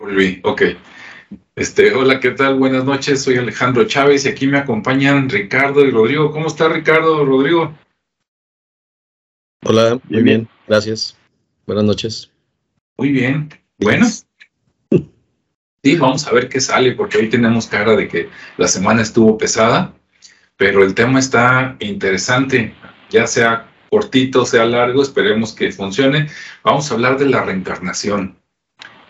Volví, ok. Este, hola, ¿qué tal? Buenas noches, soy Alejandro Chávez y aquí me acompañan Ricardo y Rodrigo. ¿Cómo está Ricardo, Rodrigo? Hola, muy bien, gracias. Buenas noches. Muy bien. Bueno, sí, vamos a ver qué sale, porque hoy tenemos cara de que la semana estuvo pesada, pero el tema está interesante, ya sea cortito, sea largo, esperemos que funcione. Vamos a hablar de la reencarnación.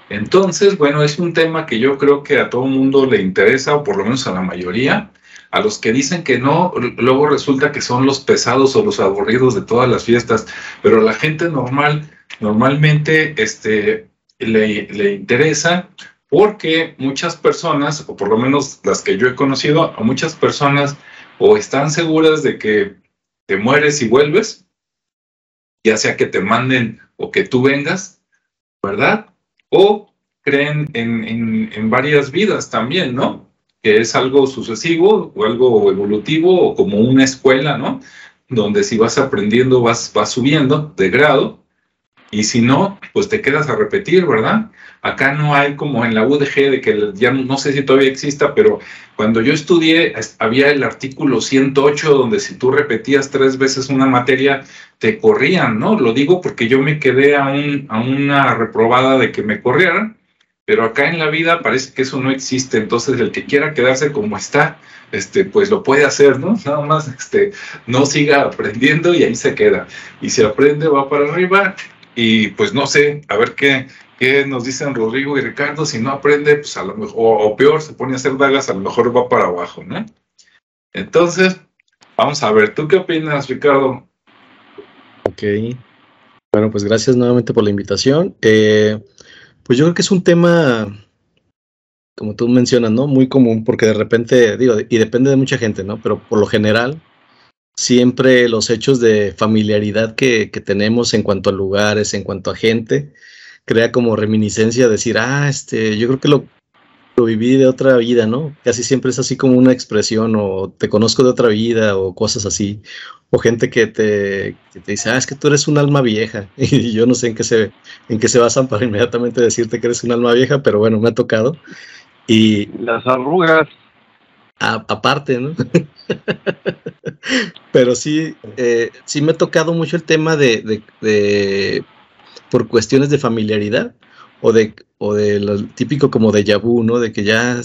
Entonces, bueno, es un tema que yo creo que a todo el mundo le interesa, o por lo menos a la mayoría. A los que dicen que no, luego resulta que son los pesados o los aburridos de todas las fiestas, pero la gente normal normalmente este, le, le interesa porque muchas personas, o por lo menos las que yo he conocido, a muchas personas o están seguras de que te mueres y vuelves, ya sea que te manden o que tú vengas, ¿verdad? O creen en, en, en varias vidas también, ¿no? Que es algo sucesivo o algo evolutivo o como una escuela, ¿no? Donde si vas aprendiendo vas, vas subiendo de grado y si no, pues te quedas a repetir, ¿verdad? Acá no hay como en la UDG de que ya no sé si todavía exista, pero cuando yo estudié había el artículo 108 donde si tú repetías tres veces una materia te corrían, ¿no? Lo digo porque yo me quedé a, un, a una reprobada de que me corrieran, pero acá en la vida parece que eso no existe, entonces el que quiera quedarse como está, este, pues lo puede hacer, ¿no? Nada más este, no siga aprendiendo y ahí se queda. Y si aprende va para arriba y pues no sé, a ver qué, qué nos dicen Rodrigo y Ricardo. Si no aprende, pues a lo mejor, o, peor, se pone a hacer vagas, a lo mejor va para abajo, ¿no? Entonces, vamos a ver, ¿tú qué opinas, Ricardo? Ok. Bueno, pues gracias nuevamente por la invitación. Eh, pues yo creo que es un tema, como tú mencionas, ¿no? Muy común, porque de repente, digo, y depende de mucha gente, ¿no? Pero por lo general, siempre los hechos de familiaridad que, que, tenemos en cuanto a lugares, en cuanto a gente, crea como reminiscencia decir, ah, este, yo creo que lo, lo, viví de otra vida, ¿no? Casi siempre es así como una expresión o te conozco de otra vida o cosas así. O gente que te, que te dice, ah, es que tú eres un alma vieja. Y yo no sé en qué se, en qué se basan para inmediatamente decirte que eres un alma vieja, pero bueno, me ha tocado. Y las arrugas. A, aparte, ¿no? Pero sí, eh, sí me ha tocado mucho el tema de, de, de, por cuestiones de familiaridad o de, o de lo típico como de vu, ¿no? De que ya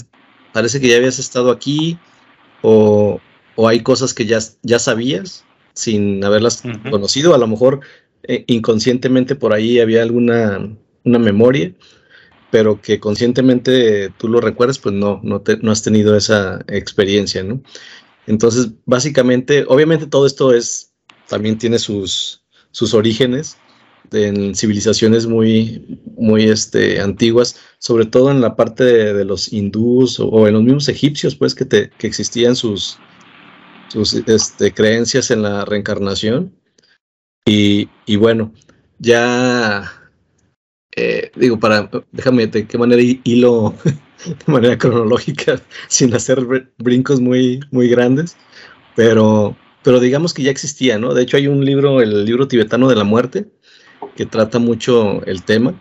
parece que ya habías estado aquí o, o hay cosas que ya, ya sabías sin haberlas uh -huh. conocido. A lo mejor eh, inconscientemente por ahí había alguna una memoria pero que conscientemente tú lo recuerdas, pues no, no, te, no has tenido esa experiencia, ¿no? Entonces, básicamente, obviamente todo esto es, también tiene sus, sus orígenes en civilizaciones muy, muy este, antiguas, sobre todo en la parte de, los hindús o, o, en los mismos egipcios, pues, que, te, que existían sus, sus este, creencias en la reencarnación. Y, y bueno, ya eh, digo, para, déjame de qué manera hilo de manera cronológica, sin hacer brincos muy, muy grandes, pero, pero digamos que ya existía, ¿no? De hecho, hay un libro, el libro tibetano de la muerte, que trata mucho el tema.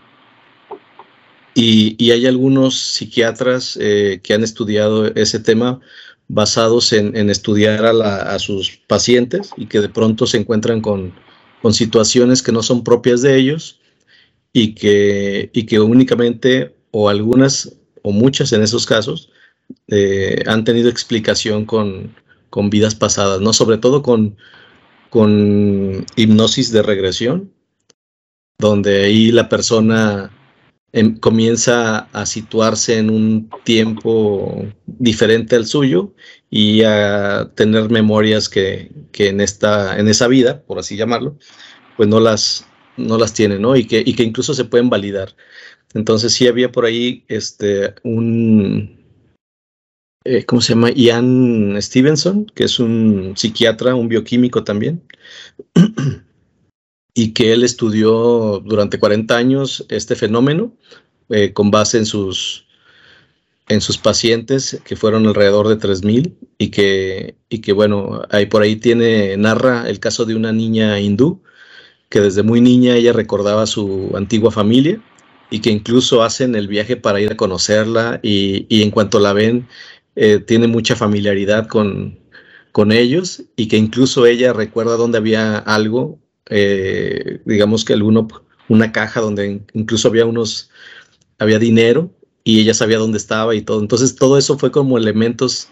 Y, y hay algunos psiquiatras eh, que han estudiado ese tema basados en, en estudiar a, la, a, sus pacientes y que de pronto se encuentran con, con situaciones que no son propias de ellos y que, y que únicamente o algunas o muchas en esos casos eh, han tenido explicación con, con, vidas pasadas, ¿no? Sobre todo con, con hipnosis de regresión, donde ahí la persona em, comienza a situarse en un tiempo diferente al suyo y a tener memorias que, que en, esta, en esa vida, por así llamarlo, pues no las, no las tiene, ¿no? Y que, y que incluso se pueden validar. Entonces sí había por ahí este, un, eh, ¿cómo se llama? Ian Stevenson, que es un psiquiatra, un bioquímico también, y que él estudió durante 40 años este fenómeno eh, con base en sus, en sus pacientes, que fueron alrededor de 3.000, y que, y que, bueno, ahí por ahí tiene, narra el caso de una niña hindú, que desde muy niña ella recordaba su antigua familia, y que incluso hacen el viaje para ir a conocerla, y, y en cuanto la ven, eh, tiene mucha familiaridad con, con ellos, y que incluso ella recuerda dónde había algo, eh, digamos que alguno, una caja donde incluso había unos, había dinero, y ella sabía dónde estaba y todo. Entonces todo eso fue como elementos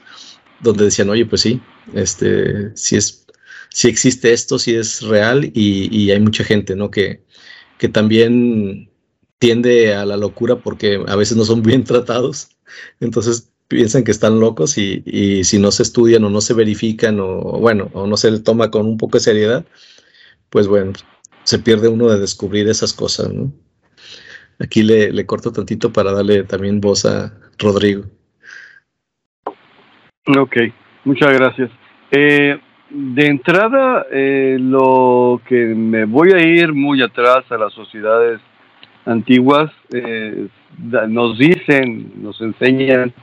donde decían, oye, pues sí, este, sí es, sí existe esto, sí es real y, hay mucha gente, ¿no? Que, que también tiende a la locura porque a veces no son bien tratados. Entonces piensan que están locos y, y, si no se estudian o no se verifican o bueno, o no se le toma con un poco de seriedad, pues bueno, se pierde uno de descubrir esas cosas, ¿no? Aquí le, corto tantito para darle también voz a Rodrigo. Ok, muchas gracias. Eh, de entrada, eh, lo que me voy a ir muy atrás a las sociedades antiguas, eh, nos dicen, nos enseñan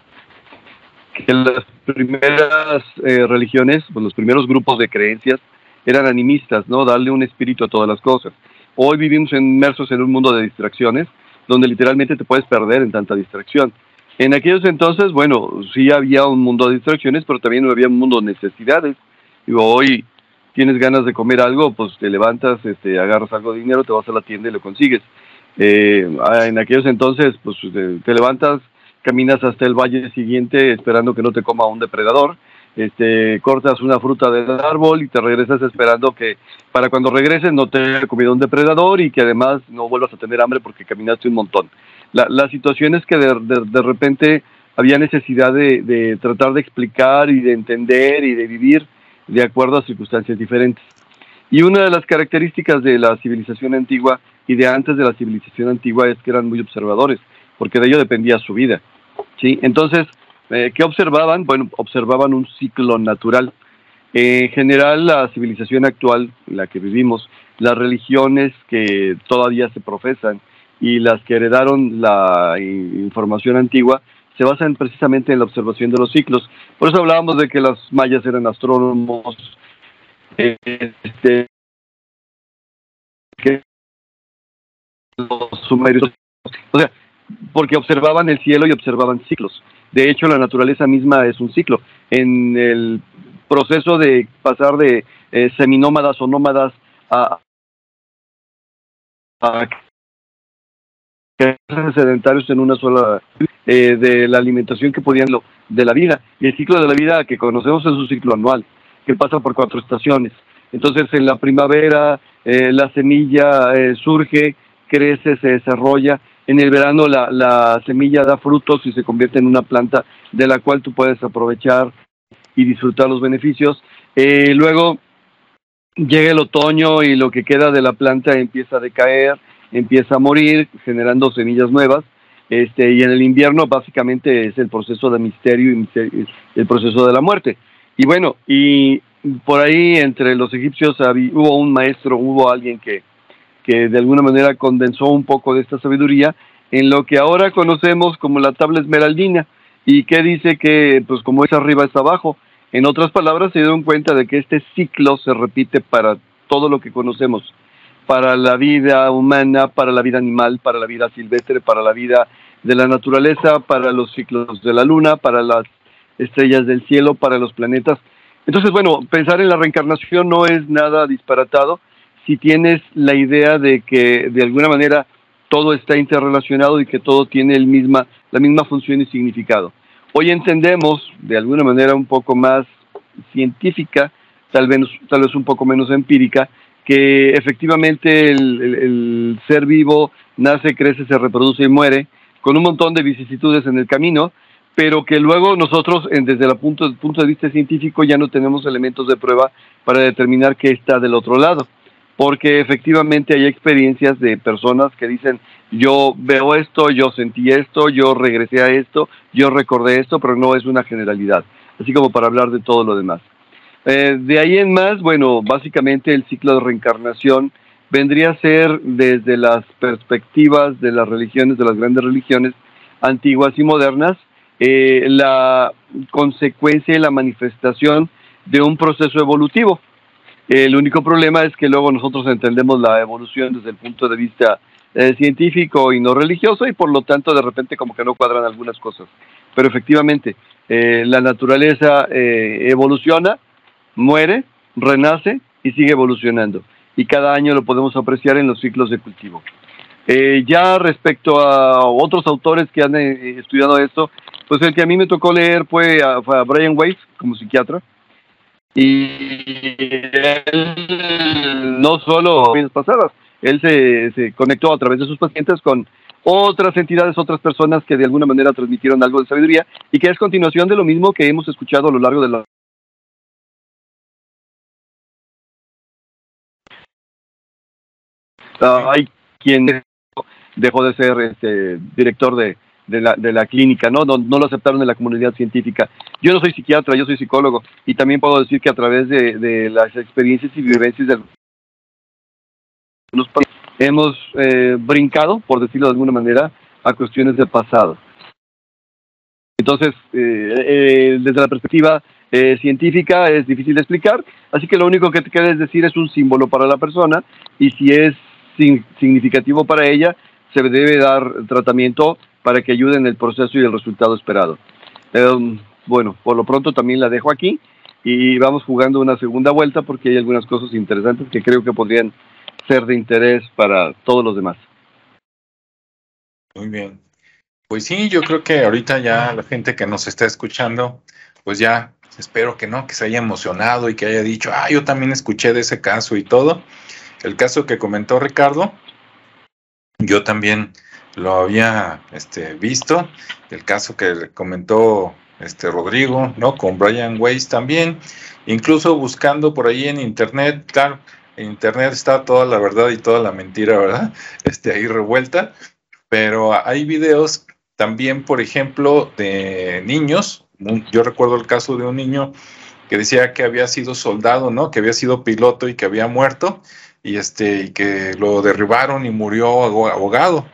que las primeras religiones, pues los primeros grupos de creencias eran animistas, ¿no? Darle un espíritu a todas las cosas. Hoy vivimos inmersos en un mundo de distracciones donde literalmente te puedes perder en tanta distracción. En aquellos entonces, bueno, sí había un mundo de distracciones, pero también había un mundo de necesidades. Hoy tienes ganas de comer algo, pues te levantas, este, agarras algo de dinero, te vas a la tienda y lo consigues. Eh, en aquellos entonces, pues te levantas, caminas hasta el valle siguiente esperando que no te coma un depredador este, cortas una fruta del árbol y te regresas esperando que para cuando regreses no te haya comido un depredador y que además no vuelvas a tener hambre porque caminaste un montón. La, situación es que de, de, repente había necesidad de, tratar de explicar y de entender y de vivir de acuerdo a circunstancias diferentes. Y una de las características de la civilización antigua y de antes de la civilización antigua es que eran muy observadores, porque de ello dependía su vida. ¿sí? Entonces, eh, ¿Qué observaban? Bueno, observaban un ciclo natural. En general, la civilización actual, la que vivimos, las religiones que todavía se profesan y las que heredaron la información antigua, se basan precisamente en la observación de los ciclos. Por eso hablábamos de que los mayas eran astrónomos, este, los sumerios, o sea, porque observaban el cielo y observaban ciclos. De hecho, la naturaleza misma es un ciclo. En el proceso de pasar de eh, seminómadas o nómadas a, a sedentarios en una sola eh, de la alimentación que podían lo, de la vida y el ciclo de la vida que conocemos es un ciclo anual que pasa por cuatro estaciones entonces en la primavera eh, la semilla surge crece se desarrolla en el verano la, la, semilla da frutos y se convierte en una planta de la cual tú puedes aprovechar y disfrutar los beneficios. Eh, luego llega el otoño y lo que queda de la planta empieza a decaer, empieza a morir, generando semillas nuevas. Este, y en el invierno básicamente es el proceso de misterio y el proceso de la muerte. Y bueno, y por ahí entre los egipcios hubo un maestro, hubo alguien que, que de alguna manera condensó un poco de esta sabiduría en lo que ahora conocemos como la tabla esmeraldina y que dice que pues como es arriba es abajo. En otras palabras, se dieron cuenta de que este ciclo se repite para todo lo que conocemos, para la vida humana, para la vida animal, para la vida silvestre, para la vida de la naturaleza, para los ciclos de la luna, para las estrellas del cielo, para los planetas. Entonces, bueno, pensar en la reencarnación no es nada disparatado, si tienes la idea de que de alguna manera todo está interrelacionado y que todo tiene el misma, la misma función y significado. Hoy entendemos de alguna manera un poco más científica, tal vez, tal vez un poco menos empírica, que efectivamente el, ser vivo nace, crece, se reproduce y muere, con un montón de vicisitudes en el camino, pero que luego nosotros, desde el punto, punto de vista científico, ya no tenemos elementos de prueba para determinar qué está del otro lado porque efectivamente hay experiencias de personas que dicen, yo veo esto, yo sentí esto, yo regresé a esto, yo recordé esto, pero no es una generalidad, así como para hablar de todo lo demás. Eh, de ahí en más, bueno, básicamente el ciclo de reencarnación vendría a ser desde las perspectivas de las religiones, de las grandes religiones antiguas y modernas, eh, la consecuencia y la manifestación de un proceso evolutivo. El único problema es que luego nosotros entendemos la evolución desde el punto de vista eh, científico y no religioso y por lo tanto de repente como que no cuadran algunas cosas. Pero efectivamente, eh, la naturaleza evoluciona, muere, renace y sigue evolucionando. Y cada año lo podemos apreciar en los ciclos de cultivo. ya respecto a otros autores que han estudiado esto, pues el que a mí me tocó leer fue a, Brian Weiss como psiquiatra. Y él no solo pasadas, él se, se conectó a través de sus pacientes con otras entidades, otras personas que de alguna manera transmitieron algo de sabiduría y que es continuación de lo mismo que hemos escuchado a lo largo de la hay quien dejó de ser este, director de, de la, de la clínica, ¿no? ¿no? No lo aceptaron en la comunidad científica. Yo no soy psiquiatra, yo soy psicólogo y también puedo decir que a través de, de las experiencias y vivencias de los hemos eh, brincado, por decirlo de alguna manera, a cuestiones del pasado. Entonces, eh, eh, desde la perspectiva científica es difícil de explicar, así que lo único que te queda es decir es un símbolo para la persona y si es significativo para ella, se debe dar tratamiento para que ayuden en el proceso y el resultado esperado. Bueno, por lo pronto también la dejo aquí y vamos jugando una segunda vuelta porque hay algunas cosas interesantes que creo que podrían ser de interés para todos los demás. Muy bien. Pues sí, yo creo que ahorita ya la gente que nos está escuchando, pues ya espero que no, que se haya emocionado y que haya dicho, ah, yo también escuché de ese caso y todo. El caso que comentó Ricardo, yo también lo había este, visto, el caso que comentó este Rodrigo, ¿no? Con Brian Weiss también, incluso buscando por ahí en internet, claro, en internet está toda la verdad y toda la mentira, ¿verdad? Este, ahí revuelta, pero hay videos también, por ejemplo, de niños, yo recuerdo el caso de un niño que decía que había sido soldado, ¿no? Que había sido piloto y que había muerto, y este, y que lo derribaron y murió ahogado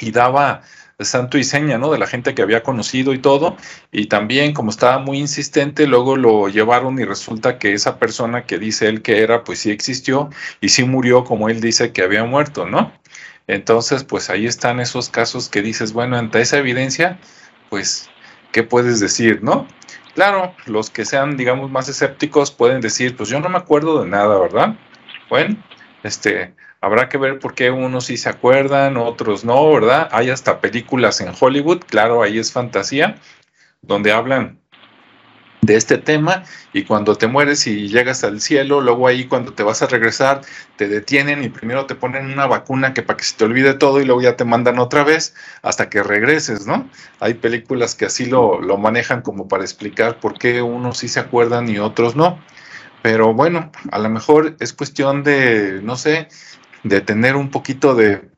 y daba santo y seña, ¿no? De la gente que había conocido y todo. Y también, como estaba muy insistente, luego lo llevaron y resulta que esa persona que dice él que era, pues sí existió y sí murió como él dice que había muerto, ¿no? Entonces, pues ahí están esos casos que dices, bueno, ante esa evidencia, pues, ¿qué puedes decir, no? Claro, los que sean, digamos, más escépticos pueden decir, pues yo no me acuerdo de nada, ¿verdad? Bueno, este, Habrá que ver por qué unos sí se acuerdan, otros no, ¿verdad? Hay hasta películas en Hollywood, claro, ahí es fantasía, donde hablan de este tema y cuando te mueres y llegas al cielo, luego ahí cuando te vas a regresar te detienen y primero te ponen una vacuna que para que se te olvide todo y luego ya te mandan otra vez hasta que regreses, ¿no? Hay películas que así lo, lo manejan como para explicar por qué unos sí se acuerdan y otros no. Pero bueno, a lo mejor es cuestión de, no sé, de tener un poquito de,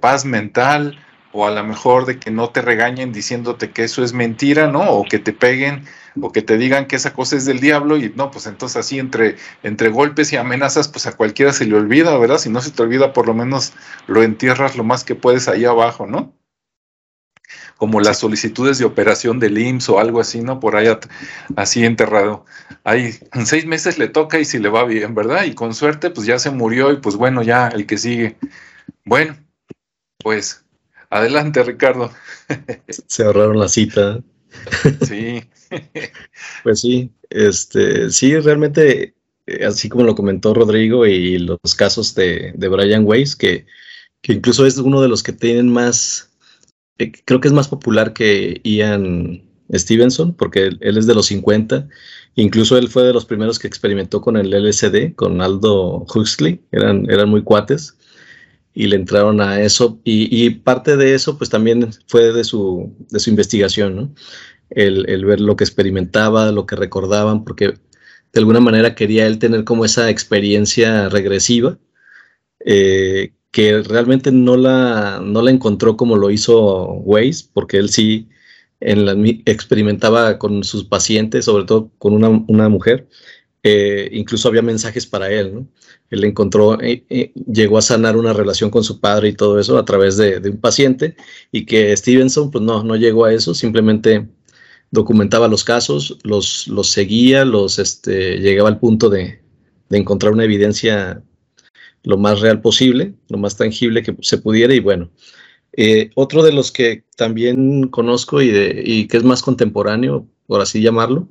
paz mental o a lo mejor de que no te regañen diciéndote que eso es mentira, ¿no? O que te peguen o que te digan que esa cosa es del diablo y no, pues entonces así entre, entre golpes y amenazas, pues a cualquiera se le olvida, ¿verdad? Si no se te olvida, por lo menos lo entierras lo más que puedes ahí abajo, ¿no? Como las solicitudes de operación del IMSS o algo así, ¿no? Por ahí así enterrado. Ahí en seis meses le toca y si le va bien, ¿verdad? Y con suerte, pues ya se murió y pues bueno, ya el que sigue. Bueno, pues adelante, Ricardo. Se ahorraron la cita. Sí. Pues sí, este, sí, realmente, eh, así como lo comentó Rodrigo y los casos de, de Brian Weiss, que, que incluso es uno de los que tienen más eh, creo que es más popular que Ian Stevenson, porque él, es de los 50. Incluso él fue de los primeros que experimentó con el LSD, con Aldo Huxley, eran, eran muy cuates y le entraron a eso. Y, parte de eso, pues también fue de su, de su investigación, ¿no? El, ver lo que experimentaba, lo que recordaban, porque de alguna manera quería él tener como esa experiencia regresiva eh, que realmente no la, no la encontró como lo hizo Weiss, porque él sí experimentaba con sus pacientes, sobre todo con una, mujer, eh, incluso había mensajes para él, ¿no? Él encontró, eh, eh, llegó a sanar una relación con su padre y todo eso a través de, un paciente y que Stevenson, pues no, no llegó a eso, simplemente documentaba los casos, los, los seguía, los, este, llegaba al punto de, de encontrar una evidencia lo más real posible, lo más tangible que se pudiera y bueno. otro de los que también conozco y que es más contemporáneo, por así llamarlo,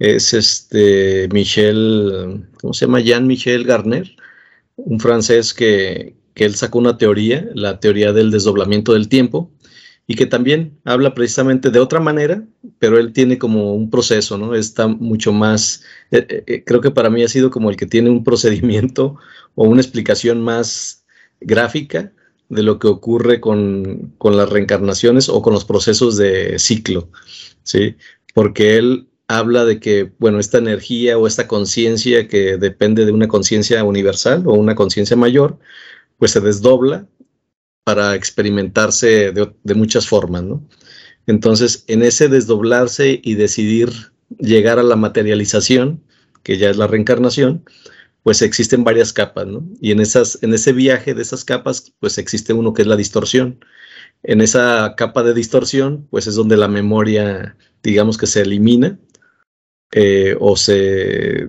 es este Michel, ¿cómo se llama? Jean-Michel Garner, un francés que, que, él sacó una teoría, la teoría del desdoblamiento del tiempo, y que también habla precisamente de otra manera, pero él tiene como un proceso, ¿no? Está mucho más, eh, eh, eh, creo que para mí ha sido como el que tiene un procedimiento o una explicación más gráfica de lo que ocurre con, con las reencarnaciones o con los procesos de ciclo, ¿sí? Porque él habla de que, bueno, esta energía o esta conciencia que depende de una conciencia universal o una conciencia mayor, pues se desdobla para experimentarse de, muchas formas, ¿no? Entonces, en ese desdoblarse y decidir llegar a la materialización, que ya es la reencarnación, pues existen varias capas, ¿no? Y en, esas, en ese viaje de esas capas, pues existe uno que es la distorsión. En esa capa de distorsión, pues es donde la memoria, digamos que se elimina eh, o se,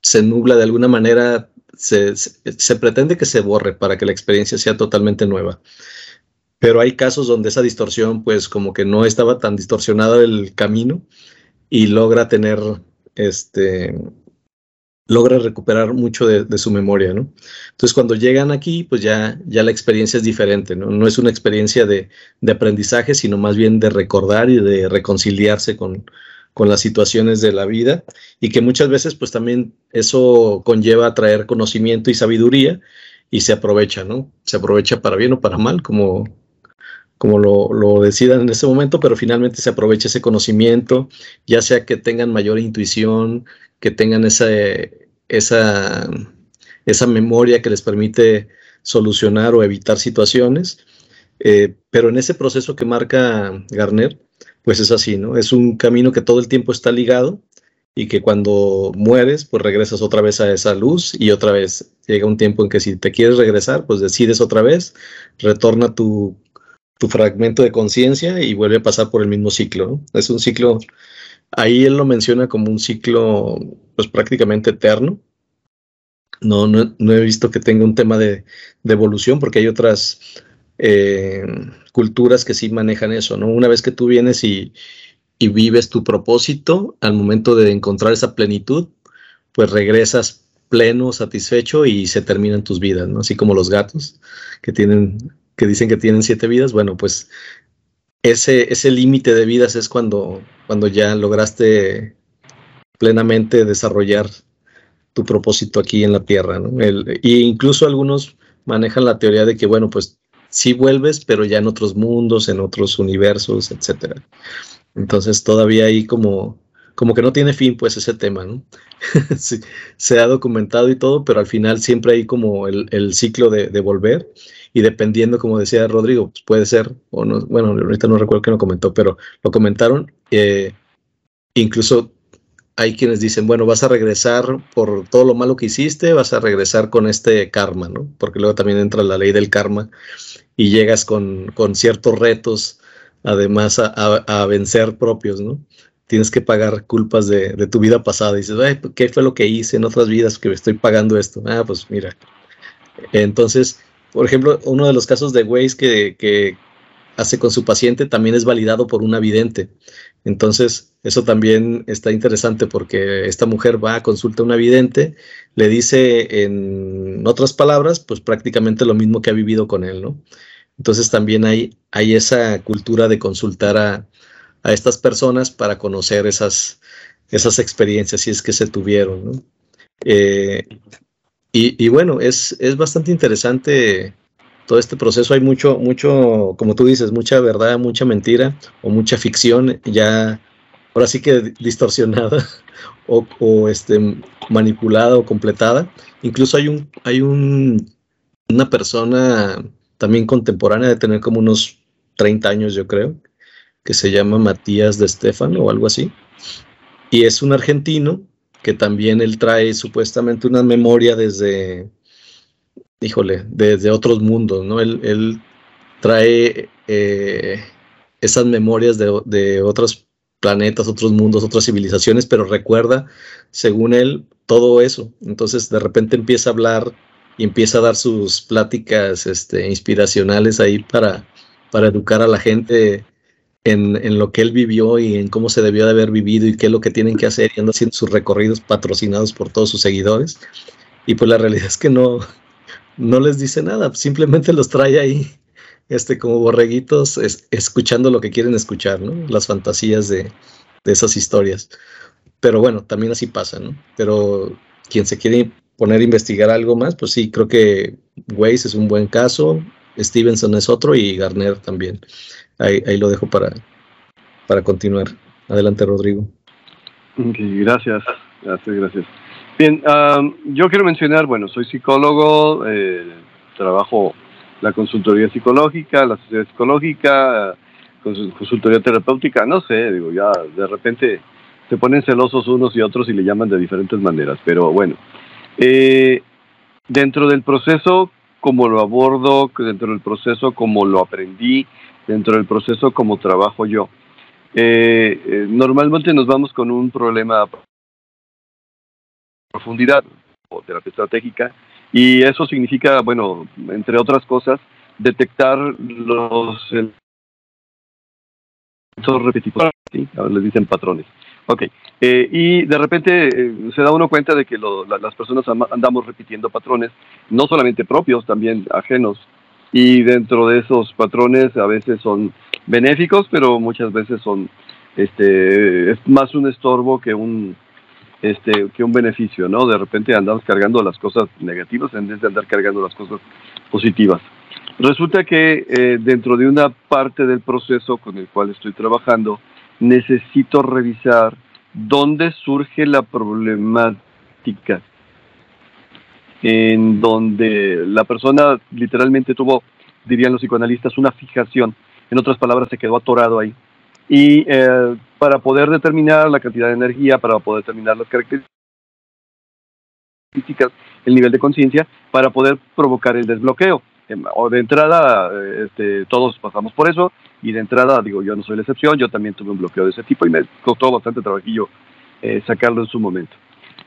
se nubla de alguna manera, se, se, pretende que se borre para que la experiencia sea totalmente nueva. Pero hay casos donde esa distorsión, pues como que no estaba tan distorsionada el camino y logra tener, este, logra recuperar mucho de, su memoria, ¿no? Entonces cuando llegan aquí, pues ya, ya la experiencia es diferente, ¿no? No es una experiencia de, de aprendizaje, sino más bien de recordar y de reconciliarse con, con las situaciones de la vida y que muchas veces pues también eso conlleva traer conocimiento y sabiduría y se aprovecha, ¿no? Se aprovecha para bien o para mal, como, como lo, lo decidan en ese momento, pero finalmente se aprovecha ese conocimiento, ya sea que tengan mayor intuición, que tengan esa, esa, esa memoria que les permite solucionar o evitar situaciones. Eh, pero en ese proceso que marca Garner, pues es así, ¿no? Es un camino que todo el tiempo está ligado y que cuando mueres, pues regresas otra vez a esa luz y otra vez llega un tiempo en que si te quieres regresar, pues decides otra vez, retorna tu, tu fragmento de conciencia y vuelve a pasar por el mismo ciclo, ¿no? Es un ciclo, ahí él lo menciona como un ciclo, pues prácticamente eterno. No, no, no he visto que tenga un tema de, de evolución porque hay otras eh, culturas que sí manejan eso, ¿no? Una vez que tú vienes y, vives tu propósito, al momento de encontrar esa plenitud, pues regresas pleno, satisfecho y se terminan tus vidas, ¿no? Así como los gatos que tienen, que dicen que tienen siete vidas, bueno, pues ese, ese límite de vidas es cuando, cuando ya lograste plenamente desarrollar tu propósito aquí en la Tierra, ¿no? Y incluso algunos manejan la teoría de que, bueno, pues sí vuelves, pero ya en otros mundos, en otros universos, etcétera. Entonces todavía hay como, como que no tiene fin pues ese tema, ¿no? se ha documentado y todo, pero al final siempre hay como el, ciclo de, volver y dependiendo, como decía Rodrigo, pues puede ser, o no, bueno, ahorita no recuerdo que lo comentó, pero lo comentaron, eh, incluso hay quienes dicen, bueno, vas a regresar por todo lo malo que hiciste, vas a regresar con este karma, ¿no? Porque luego también entra la ley del karma y llegas con, con ciertos retos, además a, a, vencer propios, ¿no? Tienes que pagar culpas de, de tu vida pasada. Y dices, Ay, ¿qué fue lo que hice en otras vidas que me estoy pagando esto? Ah, pues mira. Entonces, por ejemplo, uno de los casos de Waze que, que hace con su paciente también es validado por una vidente. Entonces, eso también está interesante porque esta mujer va a consulta a una vidente, le dice en otras palabras, pues prácticamente lo mismo que ha vivido con él, ¿no? Entonces también hay, hay esa cultura de consultar a, estas personas para conocer esas, esas experiencias, si es que se tuvieron, ¿no? Eh, y, y, bueno, es, es bastante interesante todo este proceso hay mucho, mucho, como tú dices, mucha verdad, mucha mentira o mucha ficción ya, ahora sí que distorsionada o, este, manipulada o completada. Incluso hay un, hay un, una persona también contemporánea de tener como unos 30 años, yo creo, que se llama Matías de Estefano o algo así. Y es un argentino que también él trae supuestamente una memoria desde, híjole, desde otros mundos, ¿no? Él, trae eh, esas memorias de, de otros planetas, otros mundos, otras civilizaciones, pero recuerda, según él, todo eso. Entonces de repente empieza a hablar y empieza a dar sus pláticas este, inspiracionales ahí para, para educar a la gente en, en, lo que él vivió y en cómo se debió de haber vivido y qué es lo que tienen que hacer y anda haciendo sus recorridos patrocinados por todos sus seguidores. Y pues la realidad es que no, no les dice nada, simplemente los trae ahí este, como borreguitos escuchando lo que quieren escuchar, ¿no? Las fantasías de, de esas historias. Pero bueno, también así pasa, ¿no? Pero quien se quiere poner a investigar algo más, pues sí, creo que Weiss es un buen caso, Stevenson es otro y Garner también. Ahí, ahí lo dejo para, para continuar. Adelante, Rodrigo. gracias, gracias, gracias. Bien, yo quiero mencionar, bueno, soy psicólogo, eh, trabajo la consultoría psicológica, la sociedad psicológica, consultoría terapéutica, no sé, digo, ya de repente se ponen celosos unos y otros y le llaman de diferentes maneras, pero bueno, eh, dentro del proceso, como lo abordo, dentro del proceso, como lo aprendí, dentro del proceso, como trabajo yo. Eh, eh, normalmente nos vamos con un problema profundidad o terapia estratégica y eso significa, bueno, entre otras cosas, detectar los repetitivos, ¿sí? les dicen patrones. Ok, eh, y de repente eh, se da uno cuenta de que las personas andamos repitiendo patrones, no solamente propios, también ajenos, y dentro de esos patrones a veces son benéficos, pero muchas veces son, este, es más un estorbo que un, este, que un beneficio, ¿no? De repente andamos cargando las cosas negativas en vez de andar cargando las cosas positivas. Resulta que eh, dentro de una parte del proceso con el cual estoy trabajando, necesito revisar dónde surge la problemática en donde la persona literalmente tuvo, dirían los psicoanalistas, una fijación, en otras palabras, se quedó atorado ahí. Y eh, para poder determinar la cantidad de energía, para poder determinar las características, el nivel de conciencia, para poder provocar el desbloqueo. Em, o de entrada, eh, este, todos pasamos por eso, y de entrada, digo, yo no soy la excepción, yo también tuve un bloqueo de ese tipo y me costó bastante trabajillo eh, sacarlo en su momento.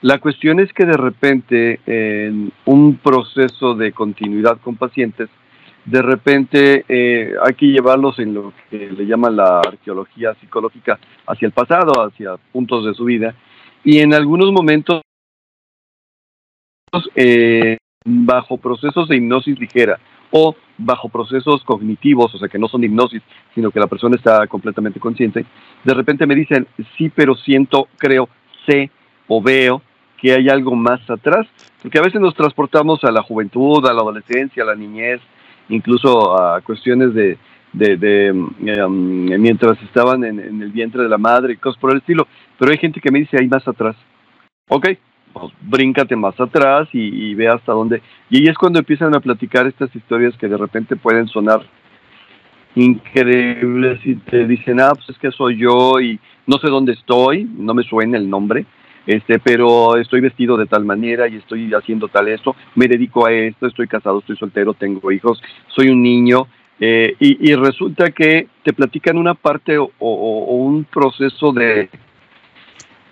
La cuestión es que de repente en un proceso de continuidad con pacientes, de repente eh, hay que llevarlos en lo que le llaman la arqueología psicológica hacia el pasado, hacia puntos de su vida, y en algunos momentos eh, bajo procesos de hipnosis ligera o bajo procesos cognitivos, o sea que no son hipnosis, sino que la persona está completamente consciente, de repente me dicen, sí, pero siento, creo, sé o veo que hay algo más atrás, porque a veces nos transportamos a la juventud, a la adolescencia, a la niñez, incluso a cuestiones de, de, em, mientras estaban en, el vientre de la madre y cosas por el estilo, pero hay gente que me dice, hay más atrás. Ok, pues bríncate más atrás y, ve hasta dónde. Y ahí es cuando empiezan a platicar estas historias que de repente pueden sonar increíbles y te dicen, ah, pues es que soy yo y no sé dónde estoy, no me suena el nombre, este, pero estoy vestido de tal manera y estoy haciendo tal esto, me dedico a esto, estoy casado, estoy soltero, tengo hijos, soy un niño, eh, y, resulta que te platican una parte o, un proceso de,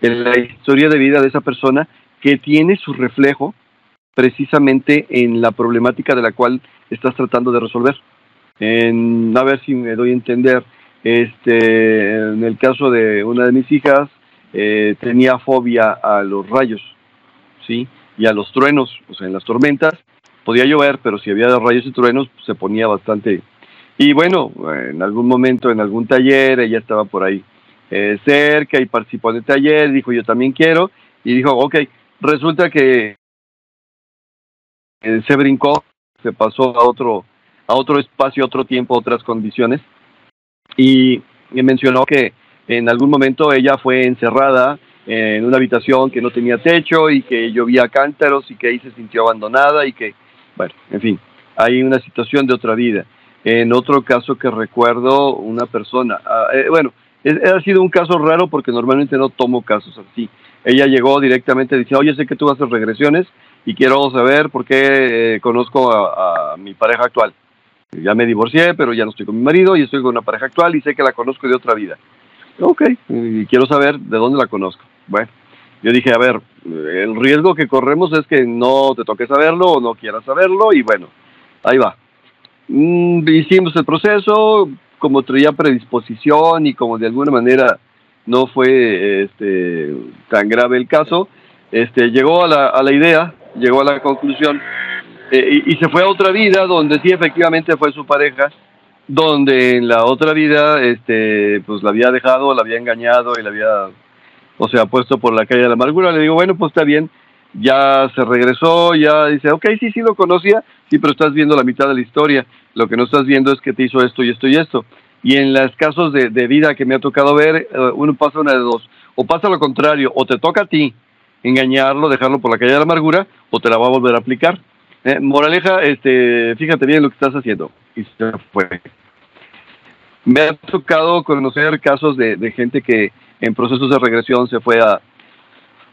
la historia de vida de esa persona que tiene su reflejo precisamente en la problemática de la cual estás tratando de resolver. En, a ver si me doy a entender, este, en el caso de una de mis hijas, eh, tenía fobia a los rayos, ¿sí? Y a los truenos, o sea, en las tormentas podía llover, pero si había rayos y truenos pues, se ponía bastante. Y bueno, en algún momento, en algún taller, ella estaba por ahí eh, cerca y participó en el taller, dijo yo también quiero, y dijo, ok, resulta que eh, se brincó, se pasó a otro, a otro espacio, otro tiempo, otras condiciones, y me mencionó que en algún momento ella fue encerrada en una habitación que no tenía techo y que llovía cántaros y que ahí se sintió abandonada y que, bueno, en fin, hay una situación de otra vida. En otro caso que recuerdo, una persona, ah, eh, bueno, ha sido un caso raro porque normalmente no tomo casos así. ella llegó directamente diciendo, oye, sé que tú haces regresiones y quiero saber por qué eh, conozco a, mi pareja actual. Ya me divorcié, pero ya no estoy con mi marido y estoy con una pareja actual y sé que la conozco de otra vida. Ok, y quiero saber de dónde la conozco. Bueno, yo dije, a ver, el riesgo que corremos es que no te toque saberlo o no quieras saberlo y bueno, ahí va. Mm, hicimos el proceso, como traía predisposición y como de alguna manera no fue este, tan grave el caso, este, llegó a la, a la idea, llegó a la conclusión eh, y, se fue a otra vida donde sí efectivamente fue su pareja, donde en la otra vida este, pues la había dejado, la había engañado y la había, o sea, puesto por la calle de la amargura. Le digo, bueno, pues está bien, ya se regresó, ya dice, ok, sí, sí lo conocía, sí, pero estás viendo la mitad de la historia, lo que no estás viendo es que te hizo esto y esto y esto. Y en los casos de, vida que me ha tocado ver, eh, uno pasa una de dos. O pasa lo contrario, o te toca a ti engañarlo, dejarlo por la calle de la amargura, o te la va a volver a aplicar. Eh, moraleja, este, fíjate bien lo que estás haciendo. Y se fue. Me ha tocado conocer casos de, de gente que en procesos de regresión se fue a,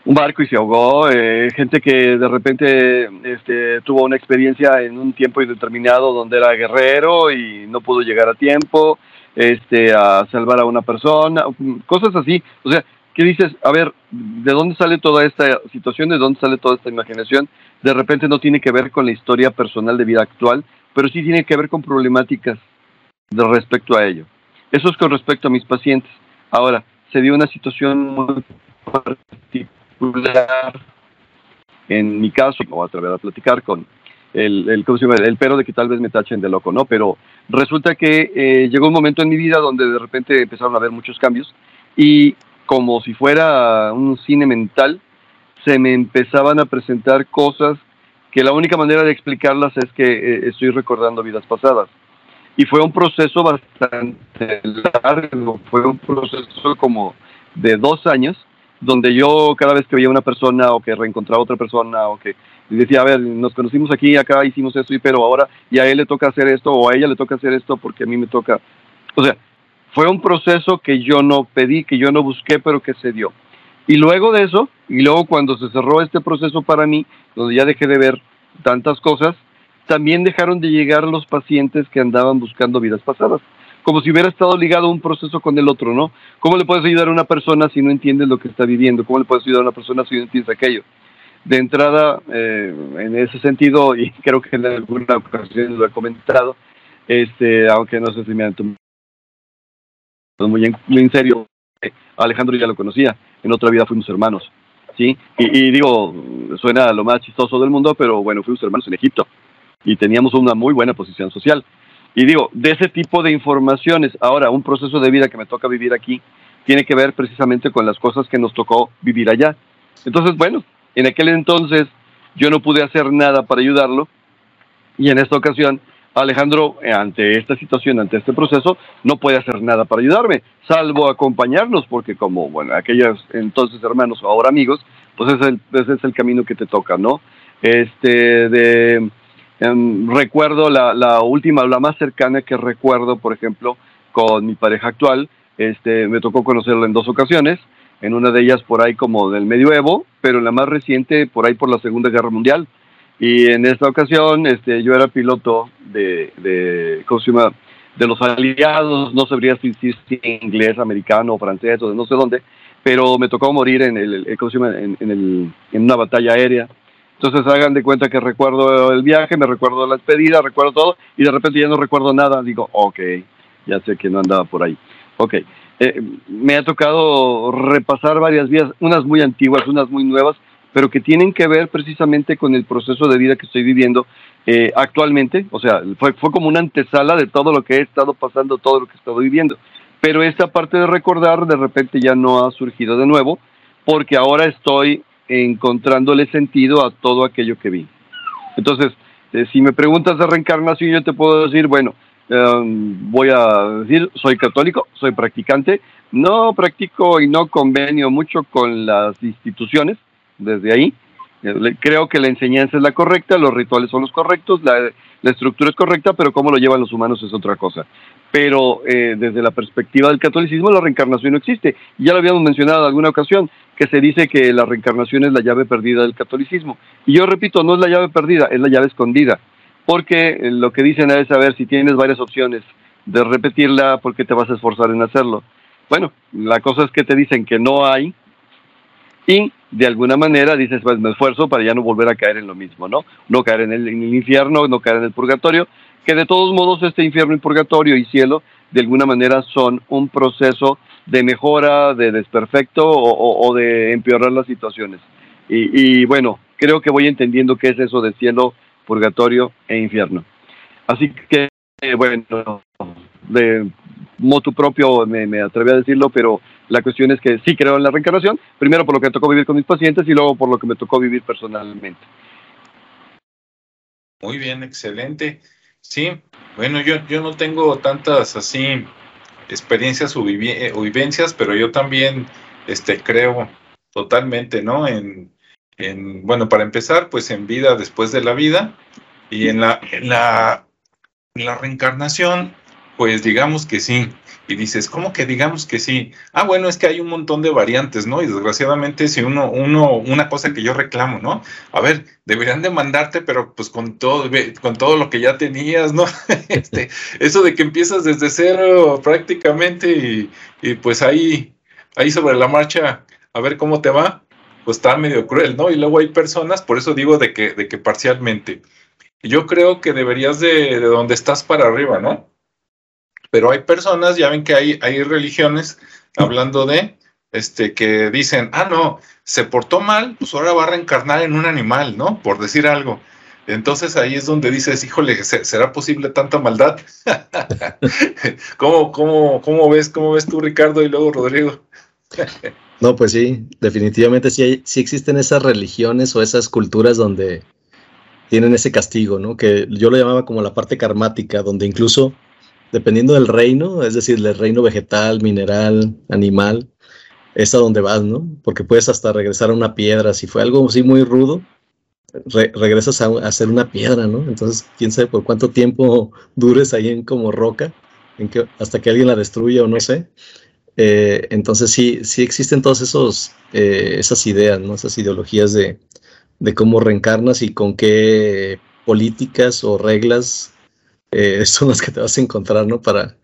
un barco y se ahogó, eh, gente que de repente este, tuvo una experiencia en un tiempo indeterminado donde era guerrero y no pudo llegar a tiempo, este, a salvar a una persona, cosas así. O sea, ¿qué dices? A ver, ¿de dónde sale toda esta situación? ¿De dónde sale toda esta imaginación? De repente no tiene que ver con la historia personal de vida actual, pero sí tiene que ver con problemáticas de respecto a ello. Eso es con respecto a mis pacientes. Ahora, se dio una situación muy particular, en mi caso, no voy a atrever a platicar con el, el, el pero de que tal vez me tachen de loco, ¿no? Pero resulta que eh, llegó un momento en mi vida donde de repente empezaron a haber muchos cambios y como si fuera un cine mental, se me empezaban a presentar cosas que la única manera de explicarlas es que eh, estoy recordando vidas pasadas. Y fue un proceso bastante largo, fue un proceso como de dos años, donde yo cada vez que veía una persona o que reencontraba otra persona o que decía, a ver, nos conocimos aquí, acá hicimos esto, pero ahora y a él le toca hacer esto o a ella le toca hacer esto porque a mí me toca. O sea, fue un proceso que yo no pedí, que yo no busqué, pero que se dio. Y luego de eso, y luego cuando se cerró este proceso para mí, donde ya dejé de ver tantas cosas, también dejaron de llegar los pacientes que andaban buscando vidas pasadas como si hubiera estado ligado un proceso con el otro, ¿no? ¿Cómo le puedes ayudar a una persona si no entiendes lo que está viviendo? ¿Cómo le puedes ayudar a una persona si no entiendes aquello? De entrada, eh, en ese sentido, y creo que en alguna ocasión lo he comentado, este, aunque no sé si me han tomado muy en, muy en serio, Alejandro ya lo conocía, en otra vida fuimos hermanos, ¿sí? Y, y digo, suena lo más chistoso del mundo, pero bueno, fuimos hermanos en Egipto y teníamos una muy buena posición social. Y digo, de ese tipo de informaciones, ahora un proceso de vida que me toca vivir aquí, tiene que ver precisamente con las cosas que nos tocó vivir allá. Entonces, bueno, en aquel entonces yo no pude hacer nada para ayudarlo y en esta ocasión Alejandro, eh, ante esta situación, ante este proceso, no puede hacer nada para ayudarme, salvo acompañarnos, porque como, bueno, aquellos entonces hermanos o ahora amigos, pues es el, ese es el camino que te toca, ¿no? Este, de Em, recuerdo la, la, última, la más cercana que recuerdo, por ejemplo, con mi pareja actual, este, me tocó conocerla en dos ocasiones, en una de ellas por ahí como del medioevo, pero en la más reciente por ahí por la Segunda Guerra Mundial. Y en esta ocasión este, yo era piloto de, de, de los aliados, no sabría si, si, inglés, americano, francés o no sé dónde, pero me tocó morir en, el. En, en, el, en una batalla aérea entonces hagan de cuenta que recuerdo el viaje, me recuerdo la despedida, recuerdo todo y de repente ya no recuerdo nada. Digo, ok, ya sé que no andaba por ahí. Ok, eh, me ha tocado repasar varias vías, unas muy antiguas, unas muy nuevas, pero que tienen que ver precisamente con el proceso de vida que estoy viviendo eh, actualmente. O sea, fue, como una antesala de todo lo que he estado pasando, todo lo que he estado viviendo. Pero esta parte de recordar de repente ya no ha surgido de nuevo, porque ahora estoy encontrándole sentido a todo aquello que vi. Entonces, eh, si me preguntas de reencarnación, yo te puedo decir, bueno, em, voy a decir, soy católico, soy practicante, no practico y no convenio mucho con las instituciones, desde ahí. Eh, creo que la enseñanza es la correcta, los rituales son los correctos, la, estructura es correcta, pero cómo lo llevan los humanos es otra cosa. pero eh, desde la perspectiva del catolicismo la reencarnación no existe. Ya lo habíamos mencionado en alguna ocasión, que se dice que la reencarnación es la llave perdida del catolicismo. Y yo repito, no es la llave perdida, es la llave escondida, porque lo que dicen es, saber si tienes varias opciones de repetirla, ¿por qué te vas a esforzar en hacerlo? Bueno, la cosa es que te dicen que no hay y de alguna manera dices, pues me esfuerzo para ya no volver a caer en lo mismo, ¿no? No caer en el, infierno, no caer en el purgatorio, que de todos modos este infierno y purgatorio y cielo de alguna manera son un proceso de mejora, de desperfecto o, de empeorar las situaciones. Y, bueno, creo que voy entendiendo qué es eso de cielo, purgatorio e infierno. Así que, bueno, de motu propio me, me atreví a decirlo, pero la cuestión es que sí creo en la reencarnación, primero por lo que me tocó vivir con mis pacientes y luego por lo que me tocó vivir personalmente. Muy bien, excelente. Sí, bueno, yo, yo no tengo tantas así experiencias o, eh, vivencias, pero yo también este, creo totalmente, ¿no? En, en, bueno, para empezar, pues en vida después de la vida y en la, en la, en la reencarnación, pues digamos que sí, y dices, ¿cómo que digamos que sí? Ah, bueno, es que hay un montón de variantes, ¿no? Y desgraciadamente, si uno, uno, una cosa que yo reclamo, ¿no? A ver, deberían demandarte, pero pues con todo, con todo lo que ya tenías, ¿no? este, eso de que empiezas desde cero prácticamente y, y, pues ahí, ahí sobre la marcha, a ver cómo te va, pues está medio cruel, ¿no? Y luego hay personas, por eso digo de que, de que parcialmente. Yo creo que deberías de, de donde estás para arriba, ¿no? Pero hay personas, ya ven que hay, hay religiones hablando de, este, que dicen, ah, no, se portó mal, pues ahora va a reencarnar en un animal, ¿no? Por decir algo. Entonces ahí es donde dices, híjole, ¿será posible tanta maldad? ¿Cómo, cómo, cómo, ves, ¿Cómo ves tú, Ricardo, y luego Rodrigo? no, pues sí, definitivamente sí, sí existen esas religiones o esas culturas donde tienen ese castigo, ¿no? Que yo lo llamaba como la parte karmática, donde incluso dependiendo del reino, es decir, del reino vegetal, mineral, animal, es a donde vas, ¿no? Porque puedes hasta regresar a una piedra. Si fue algo así muy rudo, regresas a, a, ser una piedra, ¿no? Entonces, quién sabe por cuánto tiempo dures ahí en como roca, hasta que alguien la destruya o no sé. Eh, entonces, sí, sí existen todas esos, eh, esas ideas, ¿no? Esas ideologías de, de cómo reencarnas y con qué políticas o reglas eh, son las que te vas a encontrar, ¿no? Para,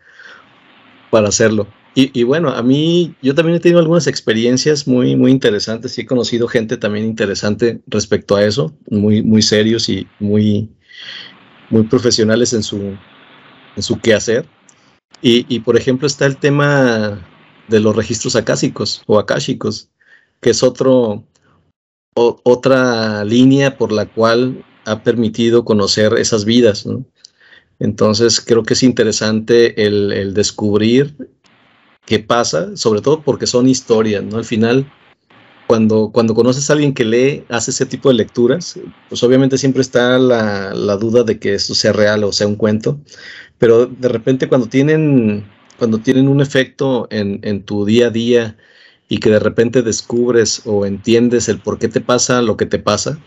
para hacerlo. Y, bueno, a mí, yo también he tenido algunas experiencias muy, muy interesantes y he conocido gente también interesante respecto a eso, muy, muy serios y muy, muy profesionales en su, en su quehacer. Y, y, por ejemplo, está el tema de los registros acásicos o akáshicos, que es otro, otra línea por la cual ha permitido conocer esas vidas, ¿no? Entonces creo que es interesante el, descubrir qué pasa, sobre todo porque son historias, ¿no? Al final, cuando, cuando conoces a alguien que lee, hace ese tipo de lecturas, pues obviamente siempre está la, duda de que eso sea real o sea un cuento, pero de repente cuando tienen, cuando tienen un efecto en, en tu día a día y que de repente descubres o entiendes el por qué te pasa lo que te pasa,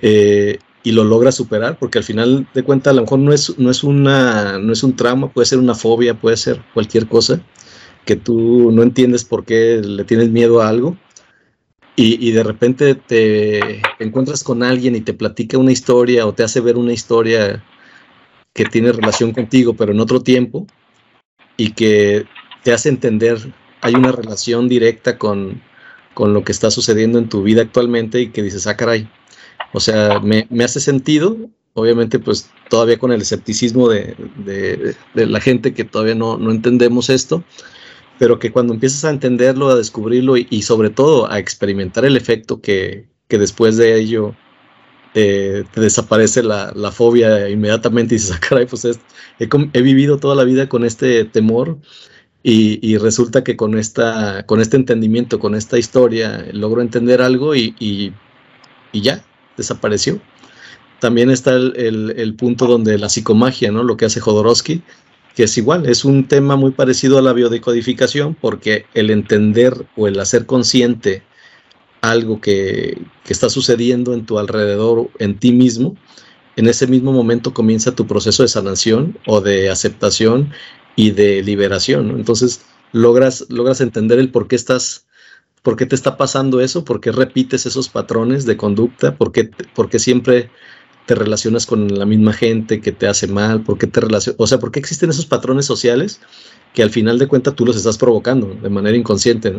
eh, y lo logra superar, porque al final de cuentas a lo mejor no es, no es, una, no es un trauma, puede ser una fobia, puede ser cualquier cosa que tú no entiendes por qué le tienes miedo a algo. Y, y de repente te encuentras con alguien y te platica una historia o te hace ver una historia que tiene relación contigo pero en otro tiempo y que te hace entender, hay una relación directa con, con lo que está sucediendo en tu vida actualmente y que dices, ah, caray, o sea, me, hace sentido, obviamente pues todavía con el escepticismo de, la gente que todavía no, entendemos esto, pero que cuando empiezas a entenderlo, a descubrirlo y, sobre todo a experimentar el efecto que, después de ello eh, te desaparece la, fobia inmediatamente y dices, ah, caray, pues he, vivido toda la vida con este temor y, resulta que con, esta, con este entendimiento, con esta historia, logro entender algo y, y ya, desapareció. También está el, punto donde la psicomagia, ¿no? Lo que hace Jodorowsky, que es igual, es un tema muy parecido a la biodecodificación, porque el entender o el hacer consciente algo que, que, está sucediendo en tu alrededor, en ti mismo, en ese mismo momento comienza tu proceso de sanación o de aceptación y de liberación. Entonces logras, logras entender el por qué estás ¿Por qué te está pasando eso? ¿Por qué repites esos patrones de conducta? ¿Por qué, siempre te relacionas con la misma gente que te hace mal? ¿Por qué te? O sea, ¿por qué existen esos patrones sociales que al final de cuentas tú los estás provocando de manera inconsciente.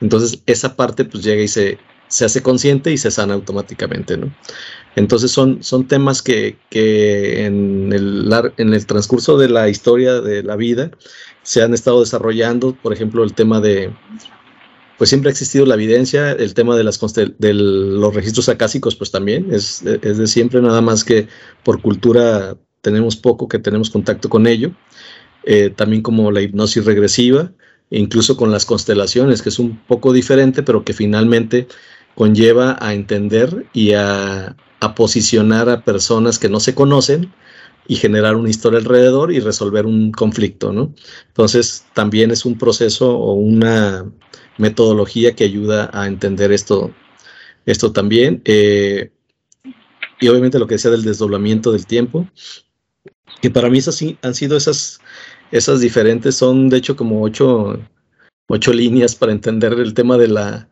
Entonces, esa parte pues llega y se, se hace consciente y se sana automáticamente, ¿no? Entonces son, son temas que, en, el, en el transcurso de la historia de la vida se han estado desarrollando, por ejemplo, el tema de, pues siempre ha existido la evidencia, el tema de, las de los registros acásicos, pues también es, de siempre, nada más que por cultura tenemos poco que tenemos contacto con ello, eh, también como la hipnosis regresiva, incluso con las constelaciones, que es un poco diferente, pero que finalmente conlleva a entender y a, posicionar a personas que no se conocen y generar una historia alrededor y resolver un conflicto, ¿no? Entonces, también es un proceso o una metodología que ayuda a entender esto, esto también. Eh, y obviamente lo que decía del desdoblamiento del tiempo, que para mí esas han sido esas, esas diferentes, son de hecho como ocho, ocho líneas para entender el tema de la,